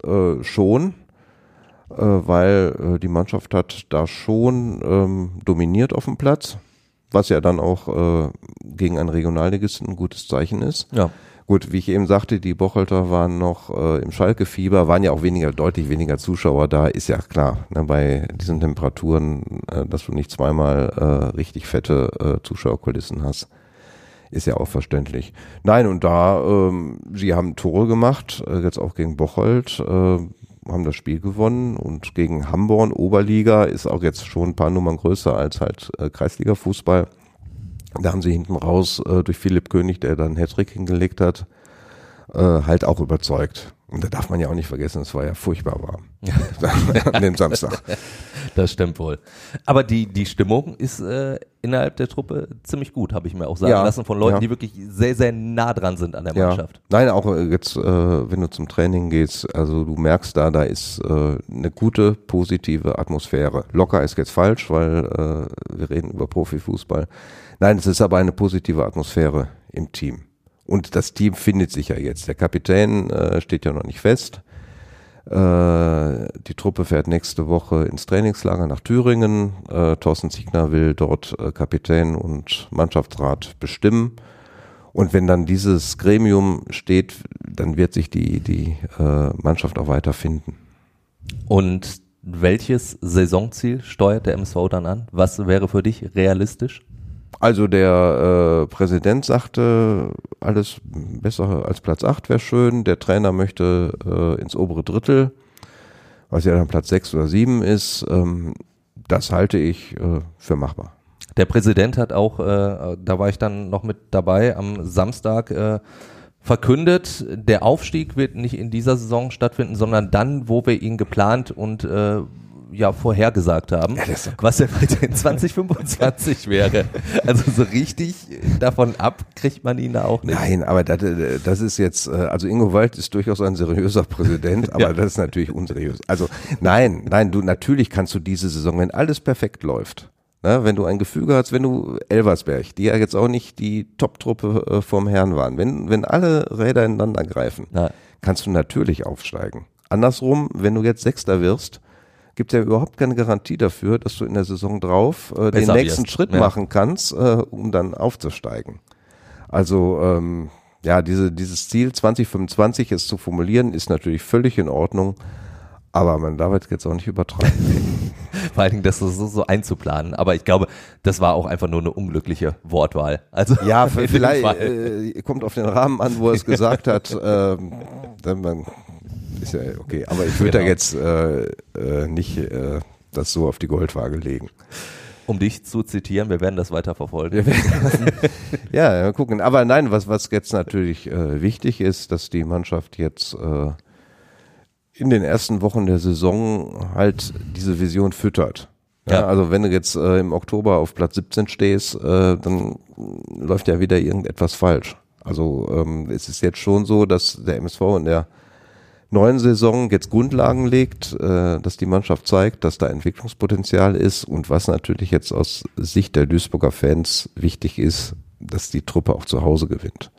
äh, schon, äh, weil äh, die Mannschaft hat da schon ähm, dominiert auf dem Platz, was ja dann auch äh, gegen einen Regionalligisten ein gutes Zeichen ist. Ja. Gut, wie ich eben sagte, die Bocholter waren noch äh, im Schalke-Fieber, waren ja auch weniger, deutlich weniger Zuschauer da, ist ja klar, ne, bei diesen Temperaturen, äh, dass du nicht zweimal äh, richtig fette äh, Zuschauerkulissen hast. Ist ja auch verständlich. Nein, und da, ähm, sie haben Tore gemacht, äh, jetzt auch gegen Bocholt, äh, haben das Spiel gewonnen und gegen Hamborn, Oberliga, ist auch jetzt schon ein paar Nummern größer als halt äh, Kreisliga-Fußball. Da haben sie hinten raus äh, durch Philipp König, der dann Hattrick hingelegt hat, äh, halt auch überzeugt. Und da darf man ja auch nicht vergessen, es war ja furchtbar warm an dem Samstag. Das stimmt wohl. Aber die, die Stimmung ist äh, innerhalb der Truppe ziemlich gut, habe ich mir auch sagen Ja, lassen von Leuten, ja. die wirklich sehr, sehr nah dran sind an der Mannschaft. Nein, auch äh, jetzt, äh, wenn du zum Training gehst, also du merkst da, da ist äh, eine gute, positive Atmosphäre. Locker ist jetzt falsch, weil äh, wir reden über Profifußball. Nein, es ist aber eine positive Atmosphäre im Team. Und das Team findet sich ja jetzt. Der Kapitän äh, steht ja noch nicht fest. Äh, die Truppe fährt nächste Woche ins Trainingslager nach Thüringen. Äh, Thorsten Ziegner will dort äh, Kapitän und Mannschaftsrat bestimmen. Und wenn dann dieses Gremium steht, dann wird sich die, die äh, Mannschaft auch weiter finden. Und welches Saisonziel steuert der MSV dann an? Was wäre für dich realistisch? Also der äh, Präsident sagte, alles besser als Platz 8 wäre schön. Der Trainer möchte äh, ins obere Drittel, was ja dann Platz 6 oder 7 ist. Ähm, das halte ich äh, für machbar. Der Präsident hat auch, äh, da war ich dann noch mit dabei, am Samstag äh, verkündet, der Aufstieg wird nicht in dieser Saison stattfinden, sondern dann, wo wir ihn geplant und äh, ja vorhergesagt haben, doch was er in 2025 wäre. Also so richtig davon ab kriegt man ihn da auch nicht. Nein, aber das, äh, das ist jetzt, äh, also Ingo Wald ist durchaus ein seriöser Präsident, aber Ja. das ist natürlich unseriös. Also nein, nein, du natürlich kannst du diese Saison, wenn alles perfekt läuft, ne, wenn du ein Gefüge hast, wenn du Elversberg, die ja jetzt auch nicht die Top-Truppe äh, vom Herrn waren, wenn, wenn alle Räder ineinander greifen, Na, kannst du natürlich aufsteigen. Andersrum, wenn du jetzt Sechster wirst, gibt ja überhaupt keine Garantie dafür, dass du in der Saison drauf äh, den nächsten Schritt ja. machen kannst, äh, um dann aufzusteigen. Also ähm, ja, diese, dieses Ziel 2025 jetzt zu formulieren, ist natürlich völlig in Ordnung, aber man darf es jetzt auch nicht übertreiben. vor allen Dingen das so, so einzuplanen. Aber ich glaube, das war auch einfach nur eine unglückliche Wortwahl. Also Ja, vielleicht äh, kommt auf den Rahmen an, wo er es gesagt hat. Ähm, dann man, ist ja okay, aber ich würde Genau. da jetzt äh, äh, nicht äh, das so auf die Goldwaage legen. um dich zu zitieren, wir werden das weiter verfolgen. Ja, gucken. Aber nein, was, was jetzt natürlich äh, wichtig ist, dass die Mannschaft jetzt äh, in den ersten Wochen der Saison halt diese Vision füttert. Ja, Ja. Also wenn du jetzt äh, im Oktober auf Platz 17 stehst, äh, dann läuft ja wieder irgendetwas falsch. Also ähm, es ist jetzt schon so, dass der MSV in der neuen Saison jetzt Grundlagen legt, äh, dass die Mannschaft zeigt, dass da Entwicklungspotenzial ist und was natürlich jetzt aus Sicht der Duisburger Fans wichtig ist, dass die Truppe auch zu Hause gewinnt.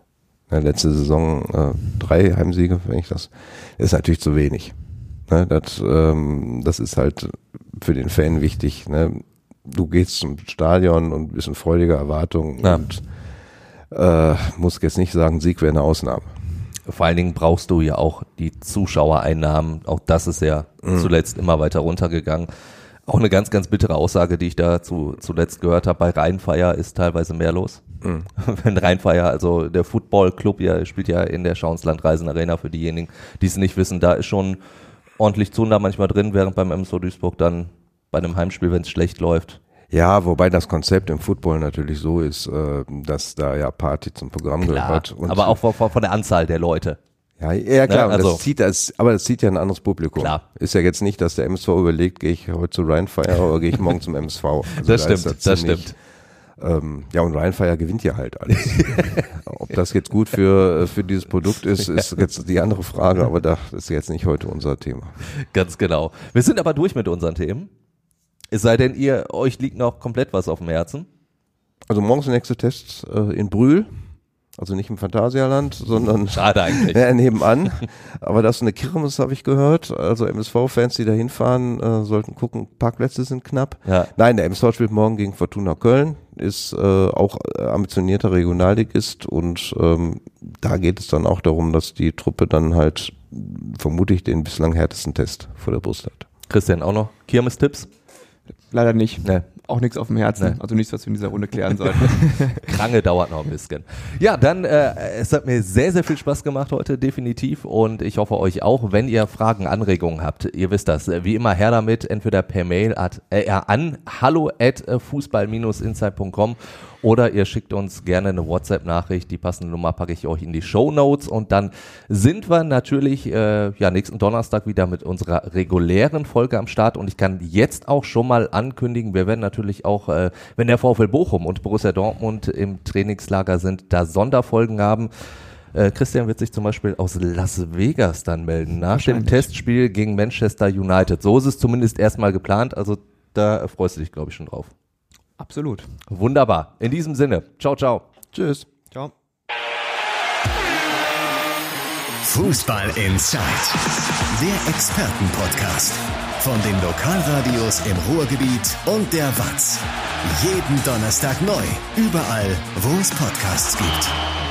Letzte Saison äh, drei Heimsiege, wenn ich das, ist natürlich zu wenig. Ne, das, ähm, das ist halt für den Fan wichtig. Ne? Du gehst zum Stadion und bist in freudiger Erwartung Ja. und äh, musst jetzt nicht sagen, Sieg wäre eine Ausnahme. Vor allen Dingen brauchst du ja auch die Zuschauereinnahmen. Auch das ist ja Mhm. zuletzt immer weiter runtergegangen. Auch eine ganz, ganz bittere Aussage, die ich da zu, zuletzt gehört habe. Bei Rheinfeier ist teilweise mehr los. Mhm. Wenn Rheinfeier, also der Football-Club, ja, spielt ja in der Schauensland Reisen Arena für diejenigen, die es nicht wissen, da ist schon ordentlich Zunder manchmal drin, während beim MSO Duisburg dann bei einem Heimspiel, wenn es schlecht läuft. Ja, wobei das Konzept im Football natürlich so ist, äh, dass da ja Party zum Programm gehört. Und aber auch von, der Anzahl der Leute. Ja, ja klar, Ne, also- das zieht das, aber das zieht ja ein anderes Publikum. Klar. Ist ja jetzt nicht, dass der MSV überlegt, gehe ich heute zu Rheinfire oder gehe ich morgen zum MSV. Also Das da stimmt, das ziemlich- stimmt. Ähm, ja, und Rheinfire gewinnt ja halt alles. Ob das jetzt gut für, für dieses Produkt ist, ist jetzt die andere Frage, aber das ist jetzt nicht heute unser Thema. Ganz genau. Wir sind aber durch mit unseren Themen. Es sei denn, ihr, euch liegt noch komplett was auf dem Herzen. Also morgens der nächste Test äh, in Brühl, also nicht im Phantasialand, sondern Schade eigentlich. Ja, nebenan. Aber das ist eine Kirmes, habe ich gehört. Also MSV-Fans, die da hinfahren, äh, sollten gucken, Parkplätze sind knapp. Ja. Nein, der MSV spielt morgen gegen Fortuna Köln, ist äh, auch äh, ambitionierter Regionalligist und ähm, da geht es dann auch darum, dass die Truppe dann halt vermutlich den bislang härtesten Test vor der Brust hat. Christian, auch noch Kirmes-Tipps? Leider nicht. Nee. Auch nichts auf dem Herzen. Nee. Also nichts, was wir in dieser Runde klären sollten. Krange dauert noch ein bisschen. Ja, dann, äh, es hat mir sehr, sehr viel Spaß gemacht heute, definitiv. Und ich hoffe euch auch, wenn ihr Fragen, Anregungen habt, ihr wisst das, wie immer her damit, entweder per Mail at, äh, an hallo at fußball-insight.com oder ihr schickt uns gerne eine WhatsApp-Nachricht. Die passende Nummer packe ich euch in die Show Notes und dann sind wir natürlich äh, ja nächsten Donnerstag wieder mit unserer regulären Folge am Start und ich kann jetzt auch schon mal ankündigen, wir werden natürlich auch, äh, wenn der VfL Bochum und Borussia Dortmund im Trainingslager sind, da Sonderfolgen haben. Äh, Christian wird sich zum Beispiel aus Las Vegas dann melden, nach dem Testspiel gegen Manchester United. So ist es zumindest erstmal geplant, also da freust du dich, glaube ich, schon drauf. Absolut. Wunderbar. In diesem Sinne, ciao, ciao. Tschüss. Ciao. Fußball Inside, der Expertenpodcast von den Lokalradios im Ruhrgebiet und der Watz. Jeden Donnerstag neu, überall, wo es Podcasts gibt.